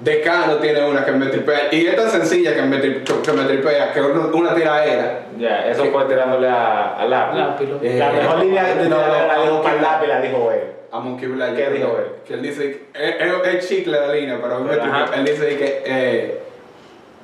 S2: Decano tiene una que me tripea. Y es tan sencilla que me, tri- que me tripea que una, una tiraera.
S5: Ya, eso fue tirándole a, a lápiz.
S6: Lápiz, lo-
S2: Eh,
S5: La mejor línea de
S2: no,
S5: tiradera la
S2: no,
S5: dijo
S2: no,
S5: para lápiz, la dijo él.
S2: A Monkey Black.
S5: ¿Qué dijo él?
S2: Que él dice, es, es- chicle la línea, pero tripea. él dice que, eh,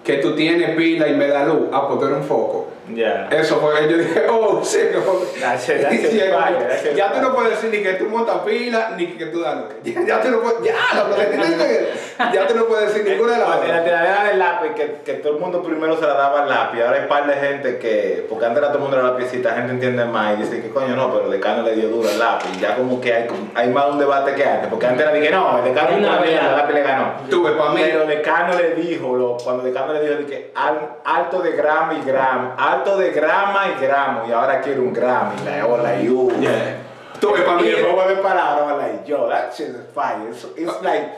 S2: que tú tienes pila y me da luz. Ah, pues un foco.
S5: Ya.
S2: Eso fue, yo dije, oh, sí, como-
S5: That's it, that's it,
S2: Sí, como-
S5: fire, that's it,
S2: ya tú no puedes decir ni que tú montas pila, ni que tú das Ya, ya tú no puedes, ya, lo que- ya tú no puedes decir ninguna de las
S5: En la
S2: dos.
S5: tiradera del lápiz, que, que todo el mundo primero se la daba al lápiz. Ahora hay un par de gente que, porque antes era todo el mundo era lapicita, la gente entiende más y dice que coño no, pero el decano le dio duro al lápiz. Ya como que hay, hay más un debate que antes, porque antes era que no, el decano mierda,
S6: verdad.
S5: el lápiz le ganó.
S2: Tuve para mí.
S5: Pero Decano le dijo, lo- cuando Decano le dijo al- alto de grama y gramo, alto de grama y gramo, y ahora quiere un gramo, y la hola y uh.
S2: Yeah. Tuve para
S5: Y
S2: mí.
S5: el juego de palabras, I'm like, yo, that shit is fire. It's, it's like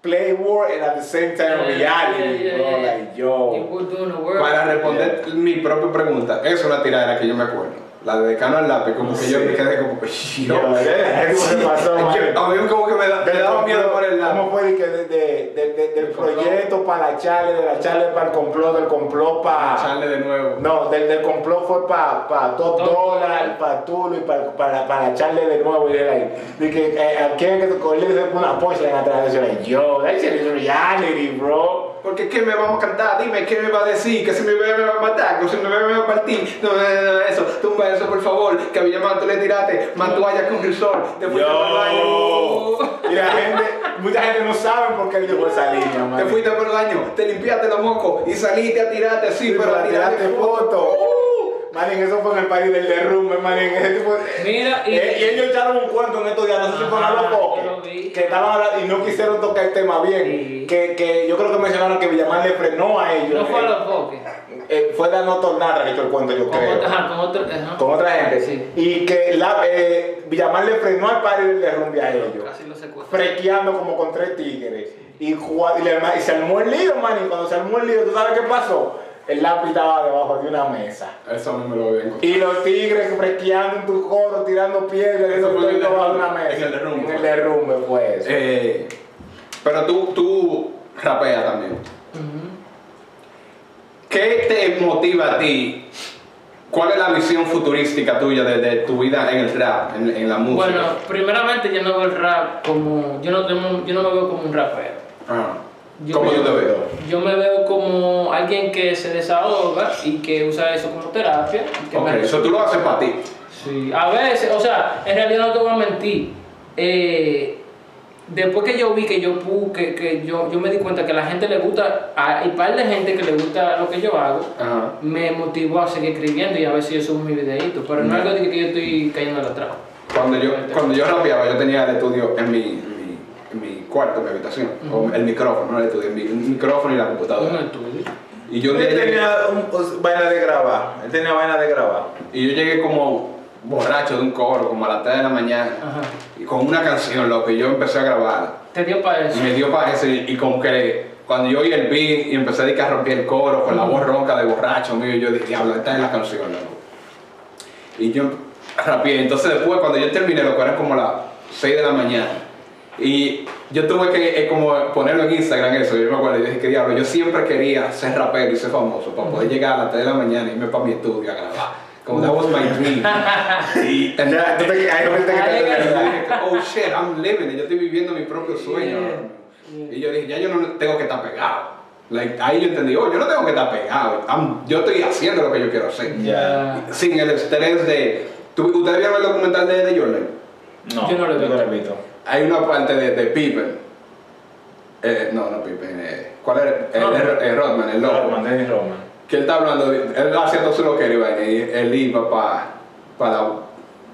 S5: play war and at the same time
S6: Yeah,
S5: reality,
S6: yeah, yeah,
S5: bro.
S6: yeah.
S5: Like, yo.
S6: You were doing the work.
S2: Para responder mi propia pregunta, eso es una tiradera que yo me acuerdo. La de decano al lápiz, como que yo me quedé como que
S5: Yo, eh, ¿Cómo se pasó,
S2: A mí como que me, da- me daba miedo por el
S5: ¿Cómo
S2: lado.
S5: fue de que de, de, de- de- del proyecto para la charla, de la charla para el complot, del complot para...
S2: Echarle de nuevo.
S5: No, del, del complot fue para pa Top Dollar, para Tulo y para para para echarle de nuevo. Y era ahí. De que eh, a quién que dio una punchline atrás de eso. Like, yo, that shit is reality, bro.
S2: Porque ¿qué me vamos a cantar? Dime, ¿qué me va a decir? Que si mi bebé me va a matar, que si mi bebé me va a partir. No, no, no, no, eso. Tumba eso, por favor. Que a Villamar tú le tiraste más toalla con resort. Te fuiste por el baño.
S5: Y la gente, mucha gente no sabe por qué él dijo esa línea, man.
S2: Te fuiste por el baño, te limpiaste los mocos y saliste a tirarte así,
S5: Sí,
S2: pero a tirarte
S5: foto. Uh, Manín, eso fue en el país del derrumbe, manín. Ese tipo
S6: Mira, y-
S5: Eh, y ellos echaron un cuento en estos días, no sé si fueron a los
S6: vi.
S5: que estaban hablando y no quisieron tocar el tema bien.
S6: Sí.
S5: Que, que yo creo que mencionaron que Villamar le frenó a ellos.
S6: no fue a
S5: Eh,
S6: los foques.
S5: Eh, fue la no que echó el cuento, yo
S6: Con
S5: creo.
S6: otra, ajá, con otra, ajá.
S5: Con otra gente.
S6: Sí.
S5: Y que la, eh, Villamar le frenó al padre del derrumbe a ellos.
S6: Casi lo secuestró.
S5: Frequeando como con tres tigres. Y, y, le- y se armó el lío, man. Y cuando se armó el lío, ¿tú sabes qué pasó? El lápiz estaba debajo de una mesa.
S2: Eso no me lo vengo.
S5: Y los tigres frequeando en tu coro, tirando piedras,
S2: Eso fue
S5: debajo de una mesa.
S2: en el derrumbe.
S5: En el derrumbe fue eso.
S2: Eh, pero tú, tú rapeas también.
S6: Ujú.
S2: ¿Qué te motiva a ti? ¿Cuál es la visión futurística tuya de, de tu vida en el rap, en, en la música?
S6: Bueno, primeramente yo no veo el rap como. Yo no, tengo- yo no me veo como un rapero.
S2: Ajá.
S6: Yo
S2: ¿Cómo
S6: me-
S2: tú te veo?
S6: Yo me veo como alguien que se desahoga y que usa eso como terapia. que
S2: Ok,
S6: me-
S2: eso tú lo haces para ti.
S6: Sí, a veces, o sea, en realidad no te voy a mentir. Eh, después que yo vi que yo que, que yo, yo me di cuenta que a la gente le gusta, hay par de gente que le gusta lo que yo hago,
S2: Ajá.
S6: me motivó a seguir escribiendo y a ver si yo subo mi videito. Pero no es algo de que yo estoy cayendo al atrás.
S2: Cuando yo, cuando yo rapeaba, yo tenía el estudio en mi, mi, en mi cuarto, en mi habitación. O el micrófono, no el estudio, el, mi- el micrófono y la
S6: Un
S2: computadora.
S6: estudio.
S2: Y yo un
S5: él tenía un, vaina de grabar. Él tenía vaina de grabar.
S2: y yo llegué como borracho de un coro, como a las 3 de la mañana,
S6: Ajá.
S2: y con una canción, loco, y yo empecé a grabar.
S6: Te dio para
S2: Y
S6: eso.
S2: me dio para eso, y, y como que cuando yo oí el beat y empecé a a romper el coro con la voz ronca de borracho mío, yo dije, diablo, esta es la canción, loco. Y yo rapeé, entonces después cuando yo terminé, lo que eran como las 6 de la mañana, y yo tuve que eh, como ponerlo en Instagram eso, yo me acuerdo, y dije que diablo, yo siempre quería ser rapero y ser famoso, para poder llegar a las 3 de la mañana y irme para mi estudio a grabar. Como that was my dream. y
S5: Ya, tú te- ahí viste que te-
S2: y dije, oh shit, I'm living it, yo estoy viviendo mi propio sueño.
S6: Yeah.
S2: Y yo dije, ya yo no tengo que estar pegado. Like, ahí yo entendí, oh, yo no tengo que estar pegado. I'm- yo estoy haciendo lo que yo quiero hacer.
S6: Ya.
S2: Sin el estrés de. ¿tú- ¿Ustedes vieron el documental de, de Jordan?
S5: No,
S6: Yo no lo he visto.
S2: Hay una parte de, de Pippen. Eh, no, no Pippen. eh, ¿Cuál era? Eh,
S6: Rodman.
S2: eh, eh, Rodman, el loco.
S5: Roman, Dennis Roman.
S2: Que él está hablando, de- él haciendo su loquero y y él iba para la,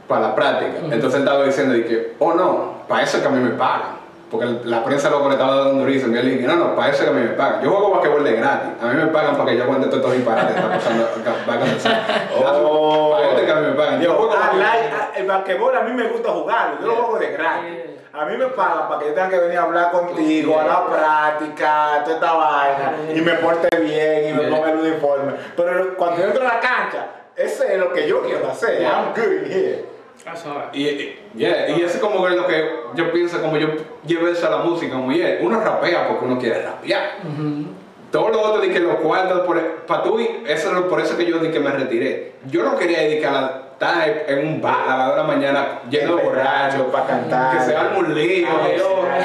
S2: pa la práctica. Entonces él estaba diciendo de que, oh no, para eso es que a mí me pagan. Porque la prensa le estaba dando durísimo. Y él dije, no, no, para eso es que a mí me pagan. Yo juego basquetbol de gratis. A mí me pagan para que yo aguante todos estos disparates que está pasando. que va a comenzar.
S5: Oh.
S2: Para eso es que a mí me pagan.
S5: Yo,
S2: juego
S5: ah, el basquetbol a mí me gusta jugarlo, yo lo
S2: Yeah.
S5: juego de gratis.
S6: Yeah.
S5: A mí me pagan para que yo tenga que venir a hablar contigo, a la práctica, toda esta vaina, y me porte bien y me ponga el uniforme. Pero cuando yo entro a la cancha, ese es lo que yo quiero hacer.
S2: Yeah.
S5: I'm good here.
S6: That's all.
S2: Y, y, yeah, y ese es como que lo que yo pienso, como yo llevo eso a la música, como yeah, uno rapea porque uno quiere rapear.
S6: Ujú.
S2: Todo lo otro de que los cuartos, para tú, eso es por eso que yo di que me retiré. Yo no quería dedicar a está en un bar a las 2 de la mañana lleno de borrachos,
S5: para cantar.
S2: que se arma un lío.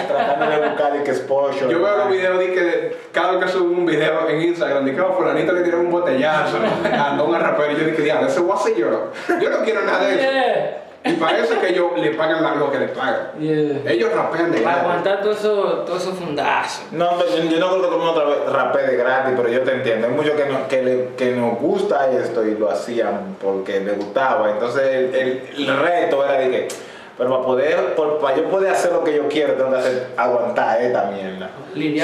S5: Tratando de buscar y que exposure.
S2: Yo veo los videos de que cada vez que subo un video en Instagram, que oh, fulanito le tiró un botellazo a un rapero y yo dije, diablo, ese voy a hacer yo. Yo no quiero nada de eso. Y para eso es que ellos le pagan la- lo que les pagan.
S6: Yeah.
S2: Ellos rapean de
S6: Para
S2: gratis.
S6: aguantar todo eso, todo eso fundazo.
S5: No, pero yo, yo no creo que todo el mundo otra vez rapee de gratis, pero yo te entiendo. Hay muchos que, no- que, le- que nos gusta esto y lo hacían porque les gustaba. Entonces el, el- el reto era de que, pero para poder, por- para yo poder hacer lo que yo quiero, tengo que hacer, aguantar esta mierda.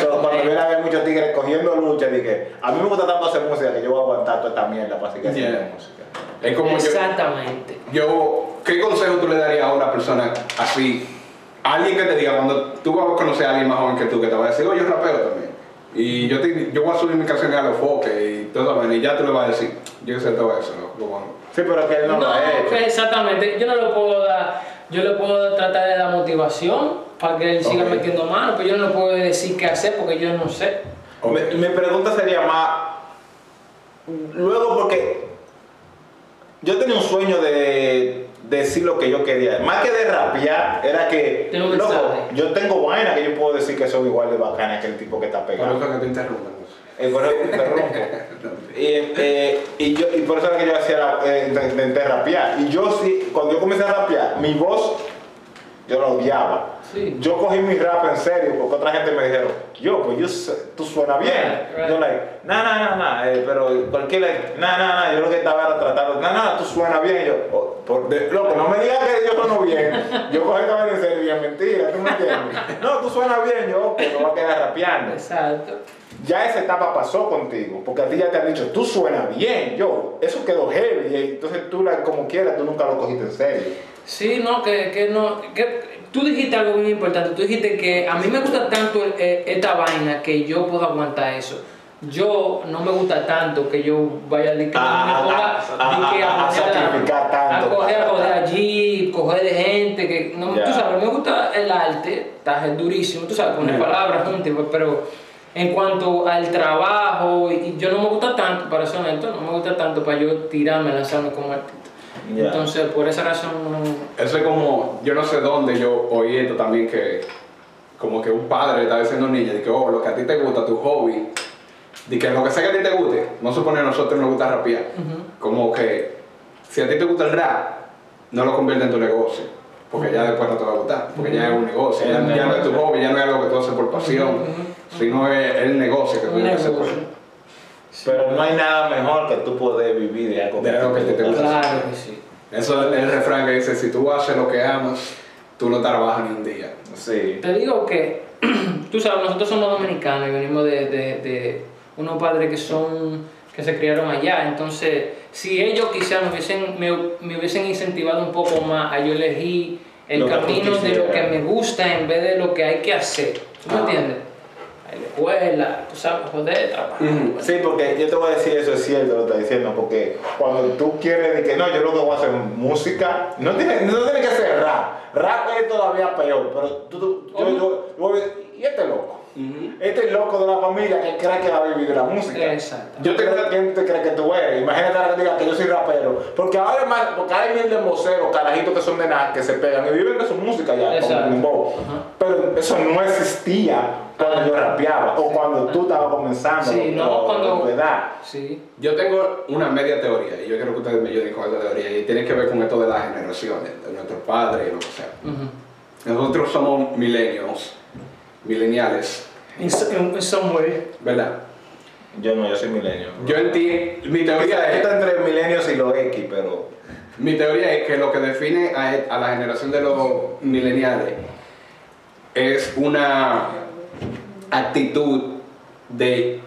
S5: So, cuando viene a ver muchos tigres cogiendo lucha, dije, a mí me gusta tanto hacer música que yo voy a aguantar toda esta mierda para seguir haciendo
S2: Yeah.
S5: música.
S2: Es como yo,
S6: Exactamente.
S2: yo, ¿qué consejo tú le darías a una persona así? Alguien que te diga, cuando tú vas a conocer a alguien más joven que tú, que te va a decir, oye, yo rapeo también. Y yo, te, yo voy a subir mi canción a los foques y todo eso, y ya tú le vas a decir, yo sé todo eso, lo, lo bueno.
S5: Sí, pero que él no,
S6: No,
S5: lo ha hecho.
S6: que exactamente. Yo no le puedo dar, yo le puedo tratar de dar motivación para que él siga metiendo mano, pero yo no le puedo decir qué hacer porque yo no sé.
S5: Mi, mi pregunta sería más, luego porque yo tenía un sueño de decir lo que yo quería, más que de rapear, era que, loco,
S6: mensaje.
S5: yo tengo vaina que yo puedo decir que soy igual de bacana que el tipo que está
S2: Por
S5: pegado.
S2: eso que te interrumpen.
S5: Eh, por eso te interrumpo. y, eh, y, yo, y por eso era que yo hacía, eh, intenté intenté rapear. Y yo sí, cuando yo comencé a rapear, mi voz, yo la odiaba.
S6: Sí.
S5: Yo cogí mi rap en serio porque otra gente me dijeron, yo, pues yo, sé- tú suenas bien.
S6: Right, right.
S5: Yo, like, no, no, no, no, eh, pero cualquiera, no, no, no, yo lo que estaba era tratando, no, no, tú suenas bien. Y yo, oh, por de- loco, no me digas que yo sueno bien. Yo cogí vaina en serio y es mentira, ¿tú me entiendes? No, tú suenas bien, yo, ok, me voy a quedar rapeando.
S6: Exacto.
S5: Ya esa etapa pasó contigo, porque a ti ya te han dicho, tú suenas bien, yo, eso quedó heavy, y entonces tú, like, como quieras, tú nunca lo cogiste en serio.
S6: Sí, no, que, que no, que tú dijiste algo muy importante, tú dijiste que a mí me gusta tanto eh, esta vaina que yo puedo aguantar eso. Yo no me gusta tanto que yo vaya de que
S5: A-
S6: me
S5: a-
S6: ponga que
S5: sacrificar tanto.
S6: a coger, a coger allí, coger de gente que no,
S5: Ya.
S6: tú sabes, me gusta el arte, está durísimo, tú sabes, poner
S2: Ya.
S6: palabras juntas, pero en cuanto al trabajo, y yo no me gusta tanto, para ser honesto, no me gusta tanto para yo tirarme, lanzarme como artista. Entonces, por esa razón no.
S2: Eso es como, yo no sé dónde yo oí esto también que, como que un padre está diciendo a un niño, de que, oh, lo que a ti te gusta, tu hobby, de que lo que sea que a ti te guste, no supone a nosotros nos gusta rapear. Como que, si a ti te gusta el rap, no lo convierte en tu negocio, porque ya después no te va a gustar, porque ya es un negocio, ya, ya no es tu hobby, ya no es algo que tú haces por pasión, sino es el negocio que tú tienes que hacer.
S5: Pero no hay nada mejor que tú poder vivir de algo
S2: De algo que te gusta.
S6: Claro que sí.
S2: Eso es el refrán que dice, si tú haces lo que amas, tú no trabajas ni un día.
S5: Sí.
S6: Te digo que, tú sabes, nosotros somos dominicanos y venimos de, de, de unos padres que son, que se criaron allá. Entonces, si ellos quizás me hubiesen, me, me hubiesen incentivado un poco más a yo elegir el
S5: Lo que tú
S6: camino de lo que me gusta en vez de lo que hay que hacer. ¿Tú me
S2: Ah.
S6: entiendes? La escuela, tú sabes, joder, trabajar.
S5: Sí, porque yo te voy a decir eso es cierto lo que estás diciendo, porque cuando tú quieres de que no, yo lo que voy a hacer es música, no tiene, no tiene que ser rap. Rap es todavía peor, pero tú, tú- yo, yo, yo ver, ¿y este loco? Este loco de la familia que cree que va a vivir de la música.
S6: Exacto.
S5: Yo te creo quién te cree que tú eres. Imagínate que diga que yo soy rapero. Porque ahora más, porque hay mil de moceros, carajitos que son de nada, que se pegan y viven de su música ya, como.
S6: Ajá.
S5: Pero eso no existía cuando yo rapeaba o cuando tú estabas comenzando.
S6: Sí, no,
S5: o-
S6: cuando-
S5: ¿Verdad?
S6: Sí.
S2: Yo tengo una media teoría y yo quiero que ustedes me ayuden con esta teoría y tiene que ver con esto de las generaciones, de nuestros padres y lo que sea.
S6: Ujú.
S2: Nosotros somos millennials, mileniales,
S6: In, in- in some way.
S2: ¿verdad?
S5: Yo no, yo soy milenio.
S2: Yo entiendo, mi teoría
S5: Está
S2: es,
S5: entre milenios y los X, pero.
S2: mi teoría es que lo que define a, a la generación de los mileniales es una actitud de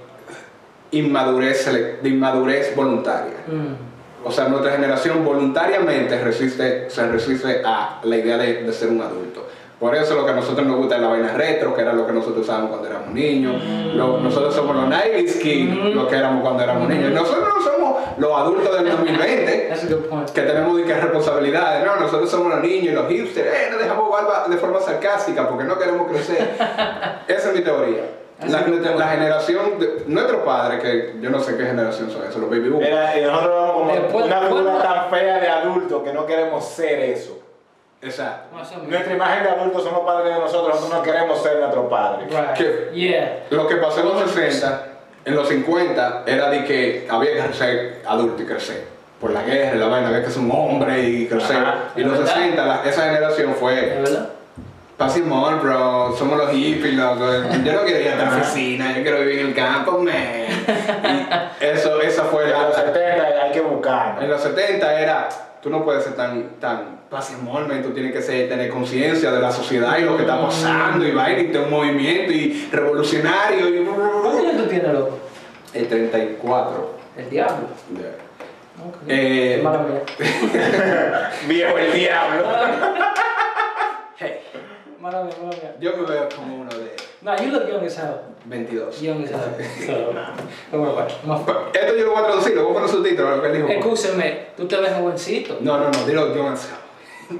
S2: inmadurez, de inmadurez voluntaria.
S6: Mm.
S2: O sea, nuestra generación voluntariamente resiste, se resiste a la idea de, de ser un adulto. Por eso lo que a nosotros nos gusta es la vaina retro, que era lo que nosotros usábamos cuando éramos niños. Lo- nosotros somos los 90s kids, lo que éramos cuando éramos niños. Nosotros no somos los adultos del 2020,
S6: That's a good point.
S2: que tenemos responsabilidades. No, nosotros somos los niños y los hipsters. Eh, no dejamos barba de forma sarcástica porque no queremos crecer. Esa es mi teoría. La, la generación, de, nuestros padres, que yo no sé qué generación son esos, los baby boomers.
S5: Era, y nosotros vemos como
S6: Después-
S5: una figura tan fea de adulto que no queremos ser eso.
S2: Exacto.
S5: Nuestra imagen de adultos somos padres de nosotros, nosotros no queremos ser nuestros padres.
S6: Yeah.
S2: Lo que pasó en los 60, en los 50, era de que había que ser adulto y crecer. Por la guerra, la vaina, había que ser un hombre y crecer.
S5: Ajá.
S2: y en los
S6: ¿Verdad?
S2: 60, la- esa generación
S6: ¿Es
S2: fue
S6: verdad?
S2: Pasimón, bro, somos los hippies, loco. Yo no quiero ir a la oficina, yo quiero vivir en el campo, man. Y eso, esa fue
S5: En los
S2: la.
S5: 70 hay que buscar.
S2: En los 70 era, tú no puedes ser tan, tan pasimón, man, tú tienes que ser, tener conciencia de la sociedad y lo que está pasando, y vaina, y un movimiento, y revolucionario, y.
S6: ¿Cuántos años tú tienes, loco?
S2: El 34.
S6: El diablo. Ok.
S2: Eh,
S6: Mala mía.
S5: Viejo el diablo.
S2: Hey,
S6: Mala mía, mala mía.
S2: yo me veo como uno de
S6: No, you look young as hell.
S2: 22.
S6: Young as hell. So, don't worry about it. Más-
S2: Esto yo lo voy a traducir, lo voy a poner subtítulos, lo que él dijo.
S6: Escúchame, tú te ves jovencito.
S2: No, no, no, dilo yo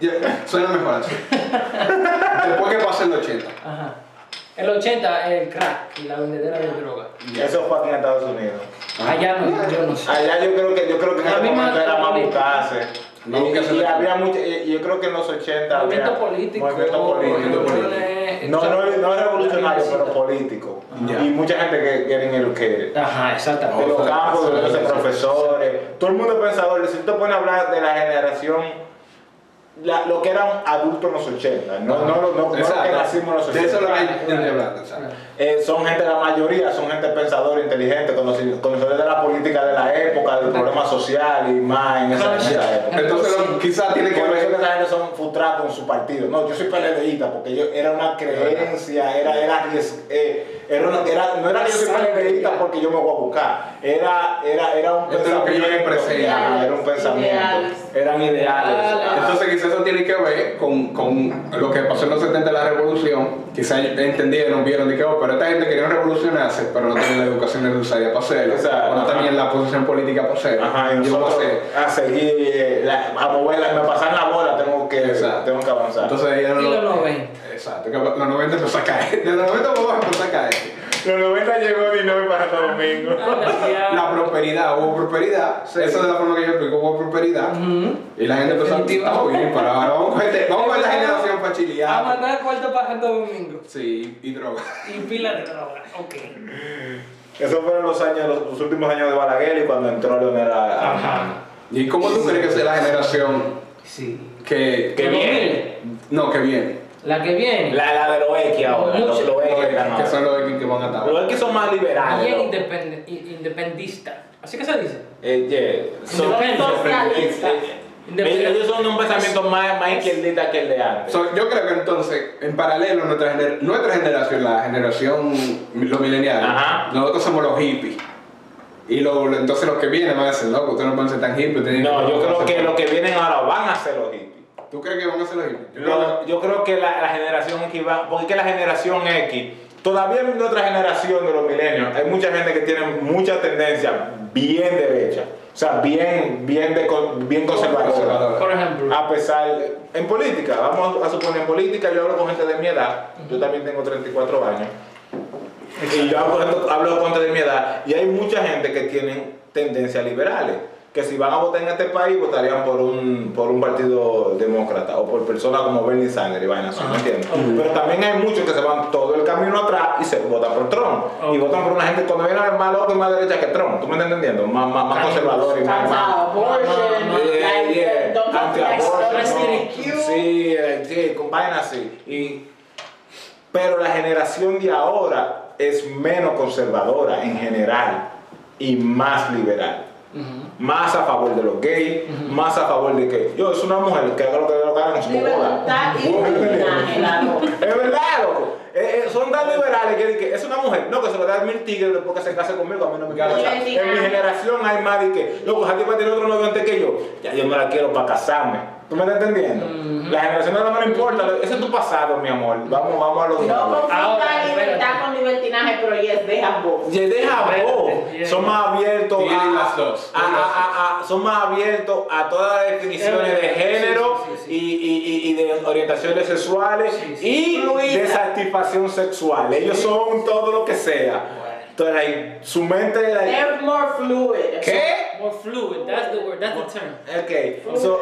S2: Ya, Suena mejor así. Después que pase el 80.
S6: Ajá. El 80, el crack y la vendedera de droga.
S5: Eso fue aquí en Estados Unidos.
S6: Allá no, yo no sé.
S5: Allá yo creo que yo creo que en ese momento era más buscarse.
S2: Más
S5: Y, y había mucho, y yo creo que en los 80 había
S6: Movimiento político.
S5: movimiento político. No, no, no es revolucionario, pero político.
S2: Ya.
S5: Y mucha gente que quieren el que
S6: Ajá,
S5: de
S6: exactamente.
S5: los campos, de los profesores, todo el mundo es pensador. Si tú te pones a hablar de la generación, la- lo que eran adultos en los 80, no, no, no, no, no lo que nacimos en los 80.
S2: De eso es lo que hablando.
S5: Eh, son gente, la mayoría son gente pensadora, inteligente, conocedores de la política de la época, del problema social y más en esa, en esa época.
S2: Entonces, quizás tiene que
S5: Por eso que
S2: ver.
S5: esa gente son frustrados con su partido. No, yo soy PLDista porque yo, era una creencia, era, era, eh, era, una- era- no era que yo soy PLDista porque yo me voy a buscar, era, era, era un
S2: Esto es lo que yo
S5: pensamiento.
S2: represento.
S5: Ajá, Era un pensamiento.
S3: Ideales.
S5: Eran ideales.
S6: Ideales.
S2: Entonces, quizás eso tiene que ver con, con lo que pasó en los 70 de la revolución. Quizás entendieron, vieron, de que, oh, pero esta gente quería revolucionarse, pero no tenían la educación necesaria para hacerlo. O no tenían la posición política para hacerlo.
S5: Ajá, y
S2: Yo voy a
S5: nosotros
S2: hacer.
S5: a seguir, eh, la- a moverla, me pasan la bola, tengo que,
S2: Exacto.
S5: tengo que avanzar.
S2: Entonces, ella no
S6: Y los 90.
S2: Exacto, que los 90 empezó a caer. De los 90 vamos a empezar a caer.
S5: Los 90 llegó Dinoy para Santo Domingo.
S2: La prosperidad, hubo prosperidad. Eso es de la forma que yo explico, hubo prosperidad. Y la gente empezó a
S6: Definitivo.
S2: "Está bien, para ahora vamos a coger, vamos a coger la generación para
S6: A
S2: chilear.
S6: mandar cuarto para Santo Domingo.
S2: Sí, y droga.
S6: Y pila de droga. Ok.
S5: Esos fueron los años, los, los últimos años de Balaguer y cuando entró Leonel a, a-
S6: Ajá.
S2: ¿Y cómo tú crees que sea la generación
S6: Sí.
S2: que,
S5: Que
S6: ¿De
S5: viene.
S2: no, que viene?
S6: La que viene.
S5: La, la de los X ahora, los, los X que
S2: son los que van a estar.
S5: Los X son más liberales.
S6: Bien
S5: ¿no?
S6: independ- i- independista. ¿Así que se dice?
S5: Eh, yeah. Son- Ellos son de un pensamiento más, más izquierdista que el de antes.
S2: So, yo creo que entonces, en paralelo, nuestra, gener- nuestra generación, la generación, los millennials,
S5: Ajá.
S2: nosotros somos los hippies. Y lo, lo- entonces los que vienen van a decir, loco, ustedes no pueden ser tan hippies.
S5: No, yo creo que los que vienen ahora van a ser los hippies.
S2: ¿Tú crees que van a ser los hippies? Yo
S5: yo creo que la, la generación X va, porque es que la generación X, todavía en nuestra generación de los milenios, hay mucha gente que tiene mucha tendencia bien derecha, o sea, bien, bien, de, bien conservadora.
S6: Por ejemplo.
S5: A pesar, de- en política, vamos a suponer en política, yo hablo con gente de mi edad, yo también tengo 34 años, y yo hablo, con- hablo con gente de mi edad, y hay mucha gente que tienen tendencias liberales, que si van a votar en este país votarían por un, por un partido demócrata o por personas como Bernie Sanders y vainas así, ¿me entiendes? Pero también hay muchos que se van todo el camino atrás y se votan por Trump. Y votan por una gente cuando viene más loco y más derecha que Trump, ¿tú me estás entendiendo? Más, más, más conservador y más... más. Sí, eh, sí, con vainas así. Y, pero la generación de ahora es menos conservadora en general y más liberal. Más a favor de los gays, más a favor de que yo es una mujer que haga lo que le haga en su
S3: Libertad y libertinaje, la loca.
S5: Es verdad, loco. Eh, eh, son tan liberales que, que es una mujer, no, que se lo da mil tigres después que se case conmigo, a mí no me.
S3: Oye,
S5: En mi generación hay más de que, loco, a ti va a tener otro novio antes que yo, ya yo me la quiero para casarme. ¿Tú me estás entendiendo? La generación de ahora no importa, ese es tu pasado, mi amor. Vamos, vamos a los
S3: No confunda libertad con libertinaje, pero yes, have both.
S5: Ya deja vos. Son más abiertos a,
S2: las dos.
S5: a- a- a- a- son más abiertos a todas las definiciones de género
S6: sí, sí, sí.
S5: Y, y- y- de orientaciones sexuales
S6: Sí, sí.
S5: y de satisfacción sexual. Ellos son todo lo que sea. Entonces, like, su mente. like,
S3: They're more fluid.
S5: ¿Qué?
S6: More fluid, that's the word, that's the term.
S5: Ok. So,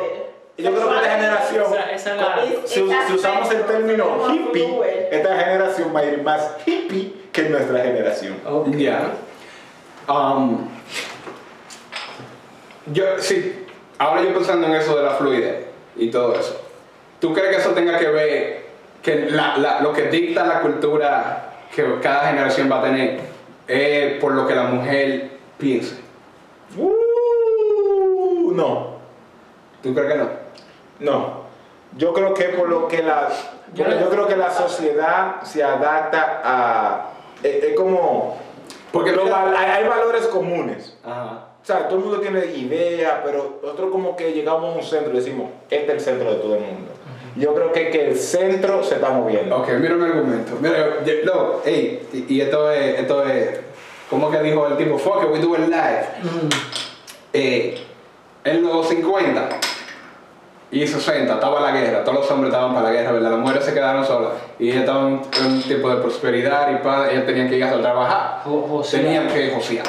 S5: yo creo que esta generación.
S6: Esa, esa es la...
S5: Si, si usamos el término hippie, esta generación va a ir más hippie que nuestra generación.
S6: Ok.
S2: Ya. Um, yo, sí, ahora yo pensando en eso de la fluidez y todo eso. ¿Tú crees que eso tenga que ver, que la- la- lo que dicta la cultura que cada generación va a tener es por lo que la mujer piense?
S5: Uh, no.
S2: ¿Tú crees que no?
S5: No, yo creo que por lo que la,
S6: Yo
S5: creo que la sociedad se adapta a, es, es como,
S2: Porque
S5: lo hay, hay valores comunes.
S2: Ajá.
S5: O sea, todo el mundo tiene ideas, pero nosotros como que llegamos a un centro y decimos, este es el centro de todo el mundo. Yo creo que, que el centro se está moviendo.
S2: Ok, mira mi argumento. Mira, yo- no, ey, y, y esto es, esto es, ¿cómo que dijo el tipo? Fuck it, we do it live. Eh, en los 50 y 60 estaba la guerra, todos los hombres estaban para la guerra, ¿verdad? Las mujeres se quedaron solas y ellas estaban en un tipo de prosperidad y paz, ellas tenían que ir a trabajar, tenían que josear.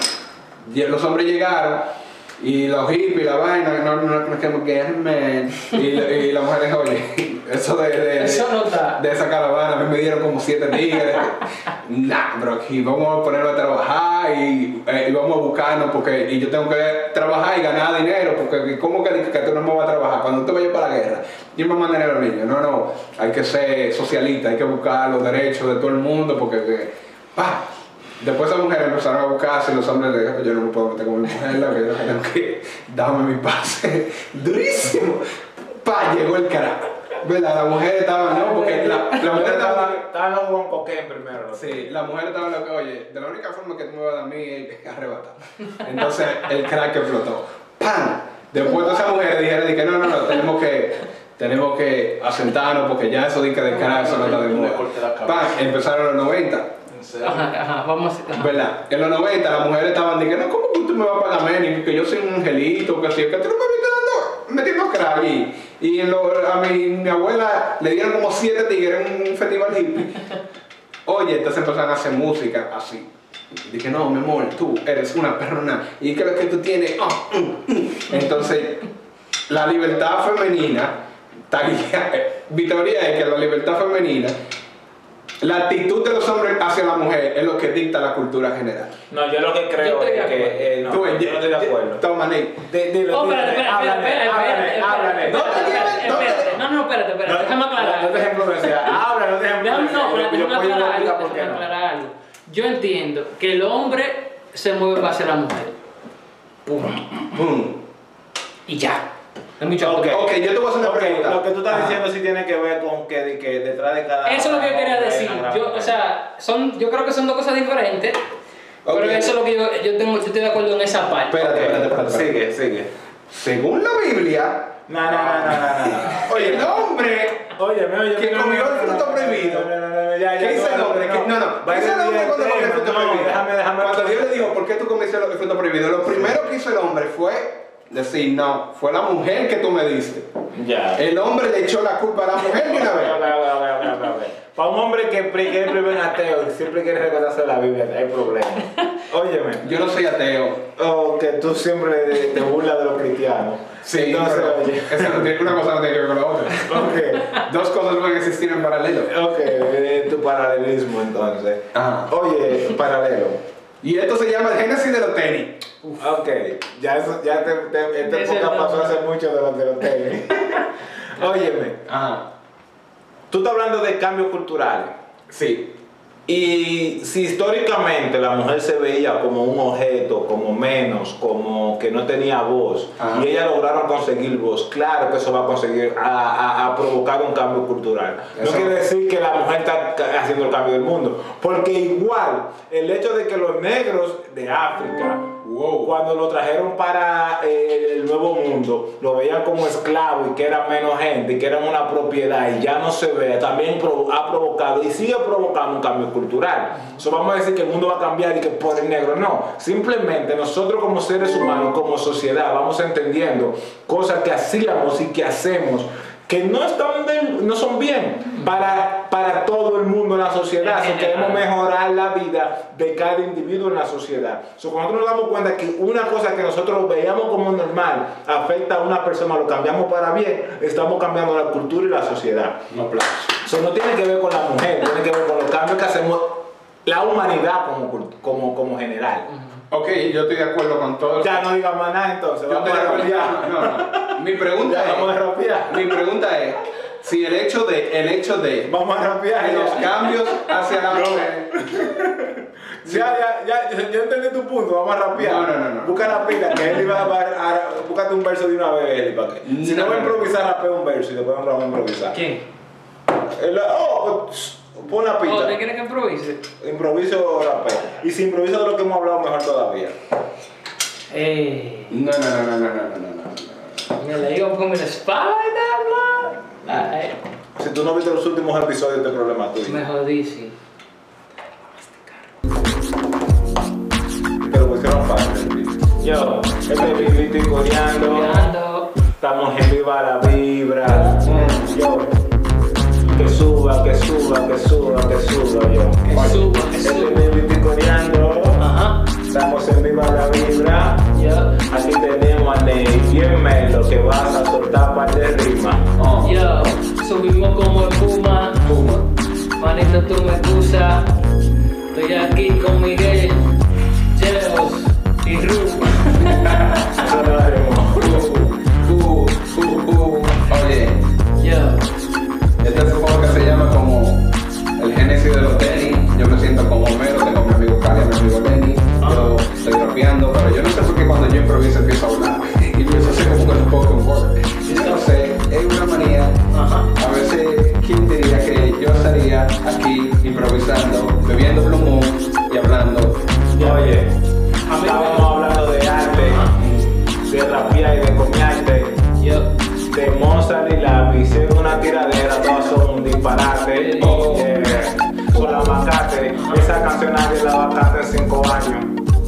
S2: Los hombres llegaron y los hippies, la vaina, no, no, no man. Y, y la mujer dijo, oye, eso de, de,
S6: Eso no está.
S2: de esa caravana, a mí me dieron como siete tigres. nah, bro, aquí vamos a ponernos a trabajar y, eh, y vamos a buscarnos porque y yo tengo que trabajar y ganar dinero, porque ¿cómo que, que tú no me vas a trabajar? Cuando tú vayas para la guerra, ¿quién va a mantener a los niños? No, no, hay que ser socialista, hay que buscar los derechos de todo el mundo, porque, que, pa, Después esas mujeres empezaron a buscarse y los hombres le dijeron, yo no me puedo meter con mi mujer, la tengo que darme mi pase. Durísimo. Pa, llegó el carajo. ¿Verdad? La mujer estaba, no, porque la, la mujer estaba...
S5: Estaban los Juan Coquén primero.
S2: Sí, la mujer estaba lo que, oye, de la única forma que tú me vas a dar a mí es arrebatar. Entonces el crack explotó. ¡Pam! Después de esa mujer dijeron, dije, no, no, no, tenemos que, tenemos que asentarnos porque ya eso de que de crack, eso no está de moda. ¡Pam! Empezaron los 90.
S6: Ajá, ajá, vamos a... ajá.
S2: ¿Verdad? En los 90 las mujeres estaban diciendo, ¿cómo que tú me vas a pagar menos? Que yo soy un angelito, que así, que tú no me viste dando, metiendo crack. Y, y en lo- a mi, mi abuela le dieron como siete tigres en un festival hippie. Oye, entonces empezaron a hacer música así. Dije, no, mi amor, tú eres una perrona. ¿Y lo que tú tienes? Ah, mm, mm. Entonces, la libertad femenina, está guiada- mi teoría es que la libertad femenina, la actitud de los hombres hacia la mujer es lo que dicta la cultura general.
S5: No, yo lo que
S6: Yo
S5: creo
S6: de
S5: es que. eh, no,
S2: Tú,
S5: yo no estoy de acuerdo.
S2: Toma, Ney.
S5: Di- Dilo,
S6: Oh, espérate, espérate,
S5: háblale,
S6: espérate,
S5: háblale.
S6: espérate,
S2: No
S6: espérate,
S2: no te-
S6: espérate. No, no, espérate, espérate, déjame aclarar.
S5: No te dejes influenciar. Habla, no te influenciar.
S6: no,
S5: Yo
S6: déjame aclarar algo,
S5: por qué
S6: déjame
S5: no.
S6: aclarar algo. Yo entiendo que el hombre se mueve hacia la mujer. Punto.
S2: Boom.
S6: Y ya. Hay mucho
S5: Ok.
S2: Ok, yo te voy a hacer una
S5: Ok,
S2: pregunta.
S5: Lo que tú estás
S2: Ajá.
S5: diciendo sí tiene que ver con que, que detrás de cada.
S6: Eso es lo que yo quería decir. Yo, o sea, son, yo creo que son dos cosas diferentes.
S2: Ok.
S6: Pero eso es lo que yo, yo, tengo, yo estoy de acuerdo en esa parte.
S2: Espérate, espérate, espérate. espérate.
S5: Sigue, sigue.
S2: Según la Biblia,
S5: No, no, no, no, no,
S2: oye, el hombre
S5: Óyeme, óyeme.
S2: Que
S5: no,
S2: comió el fruto prohibido.
S5: No, no, no, no, ya, ya,
S2: ¿Qué dice el hombre? ¿Qué- No, no. ¿Qué dice el hombre cuando comió el fruto prohibido?
S5: déjame, déjame.
S2: Cuando Dios le dijo, ¿por qué tú comiste el fruto prohibido? Lo primero que hizo el hombre fue decir, no, fue la mujer que tú me diste.
S5: Ya.
S2: El hombre le echó la culpa a la mujer de una vez.
S5: Para un hombre que es primer ateo y siempre quiere recordarse la Biblia, hay problema. Óyeme.
S2: Yo no soy ateo.
S5: O que tú siempre te burlas de los cristianos.
S2: Sí,
S5: Entonces, oye.
S2: esa no tiene- una cosa no tiene que ver con la otra.
S5: Ok.
S2: Dos cosas pueden existir en paralelo.
S5: Ok, eh, tu paralelismo entonces.
S2: Ajá.
S5: Oye, paralelo.
S2: Y esto se llama el génesis de los tenis.
S5: Ok, ya eso, ya te, te, esta
S6: Ese
S5: época
S6: no.
S5: pasó hace mucho de los de los tenis. Óyeme,
S2: Ajá.
S5: tú estás hablando de cambios culturales.
S2: Sí.
S5: Y si históricamente la mujer se veía como un objeto, como menos, como que no tenía voz,
S2: Ajá.
S5: y ellas lograron conseguir voz, claro que eso va a conseguir, a, a- a provocar un cambio cultural.
S2: Eso-
S5: No quiere decir que la mujer está haciendo el cambio del mundo, porque igual el hecho de que los negros de África
S2: Wow.
S5: Cuando lo trajeron para eh, el nuevo mundo, lo veían como esclavo y que era menos gente, y que eran una propiedad y ya no se ve, también ha provocado y sigue provocando un cambio cultural. Eso vamos a decir que el mundo va a cambiar y que por el negro, no. Simplemente nosotros como seres humanos, como sociedad, vamos entendiendo cosas que hacíamos y que hacemos que no, están del- no son bien para, para todo el mundo en la sociedad. Si queremos mejorar la vida de cada individuo en la sociedad. So, cuando nosotros nos damos cuenta que una cosa que nosotros veíamos como normal afecta a una persona, lo cambiamos para bien, estamos cambiando la cultura y la sociedad.
S2: Un aplauso.
S5: Eso no tiene que ver con la mujer, tiene que ver con los cambios que hacemos la humanidad como, como, como general.
S2: Ok, yo estoy de acuerdo con todo.
S5: Ya no digas más nada entonces,
S2: Yo
S5: vamos
S2: estoy de acuerdo. No, no. Mi pregunta
S5: Ya, vamos a
S2: es,
S5: rapear.
S2: mi pregunta es, si el hecho de, el hecho de
S5: Vamos a rapear.
S2: los cambios hacia la mujer,
S5: Ya, ya, ya, yo, entendí tu punto, vamos a rapear.
S2: No, no, no, no.
S5: Busca la pila, que él iba a, a, a- Búscate un verso de una vez, Eli, para que. Si no,
S2: No,
S5: va a improvisar, rapea un verso y después vamos a improvisar.
S6: ¿Quién?
S5: Oh, pues, pon la pista.
S6: Oh, que improvise?
S5: Improviso rapero. Y si improviso de lo que hemos hablado, mejor todavía.
S6: Eh.
S2: No, no, no, no, no, no, no, no.
S6: Me le digo con el espalda, ah, eh.
S5: Si tú no viste los últimos episodios de este Problema Tuyo.
S6: Me jodí, sí.
S5: Pero pusieron fácil. Yo, este vivito y coreando. Estamos en viva la vibra. Mm. Yo suba, que suba, que suba, que suba, yo.
S6: Que suba, que
S5: Este
S6: suba.
S5: es Vivito y Coreando.
S6: Ajá.
S5: Estamos en viva la vibra.
S6: Yo,
S5: Aquí tenemos a Ney, bien melo, que vas a soltar par de rima.
S2: Oh,
S6: yo. Subimos como espuma.
S2: Puma.
S6: Manito, tú me excusas. Estoy aquí con Miguel, Cheos y Ru.
S2: el génesis de los tenis. Yo me siento como Homero, tengo mi amigo Cali, mi amigo Lenny. Yo estoy rapeando, pero yo no sé por qué cuando yo improviso empiezo a hablar. Y empiezo a hacer como un spoken word. Yo no sé, es una manía. A veces, ¿quién diría que yo estaría aquí improvisando, bebiendo Blue Moon y hablando?
S5: Oye, estábamos hablando de arte, de rapear y de comiarte.
S6: Yo.
S5: de Mozart y la hicieron una tiradera, todas son un disparate.
S2: Oh.
S5: Eh, esa canción nadie la va a cantar en cinco años.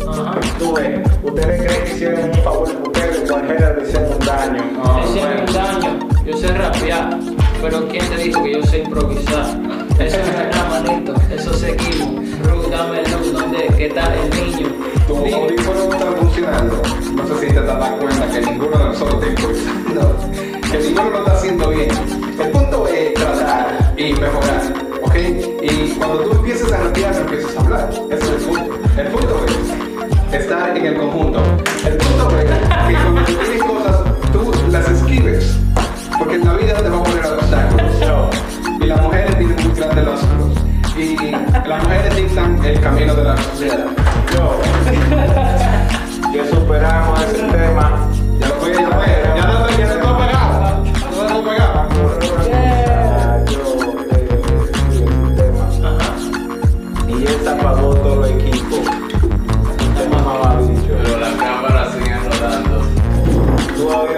S6: Ajá.
S5: Tú ves, ustedes creen que hicieron un favor, ustedes cualquiera le hicieron un daño.
S2: Ah,
S6: Ese es
S2: bueno.
S6: un daño. Yo sé rapear. Pero ¿quién te dijo que yo sé improvisar? Eso no es nada, manito. Eso seguimos. Ru, dame luz. ¿Dónde qué tal el niño?
S2: Tu
S6: Dime.
S2: audífono no está funcionando. No sé si te das cuenta que ninguno de nosotros está improvisando. Que ninguno lo está haciendo bien. El punto es tratar y mejorar. Y cuando tú empiezas a rapear, empiezas a hablar. Ese es el punto. El punto es estar en el conjunto. El punto es que cuando tú tienes cosas, tú las escribes. Porque en la vida te va a poner obstáculos. Y las mujeres tienen muy grandes obstáculos. Y las mujeres dictan el camino de la sociedad.
S5: Yo. Ya superamos ese tema.
S2: Ya lo voy a llamar. Ya no estoy, ya no estoy pegado.
S5: Whoa.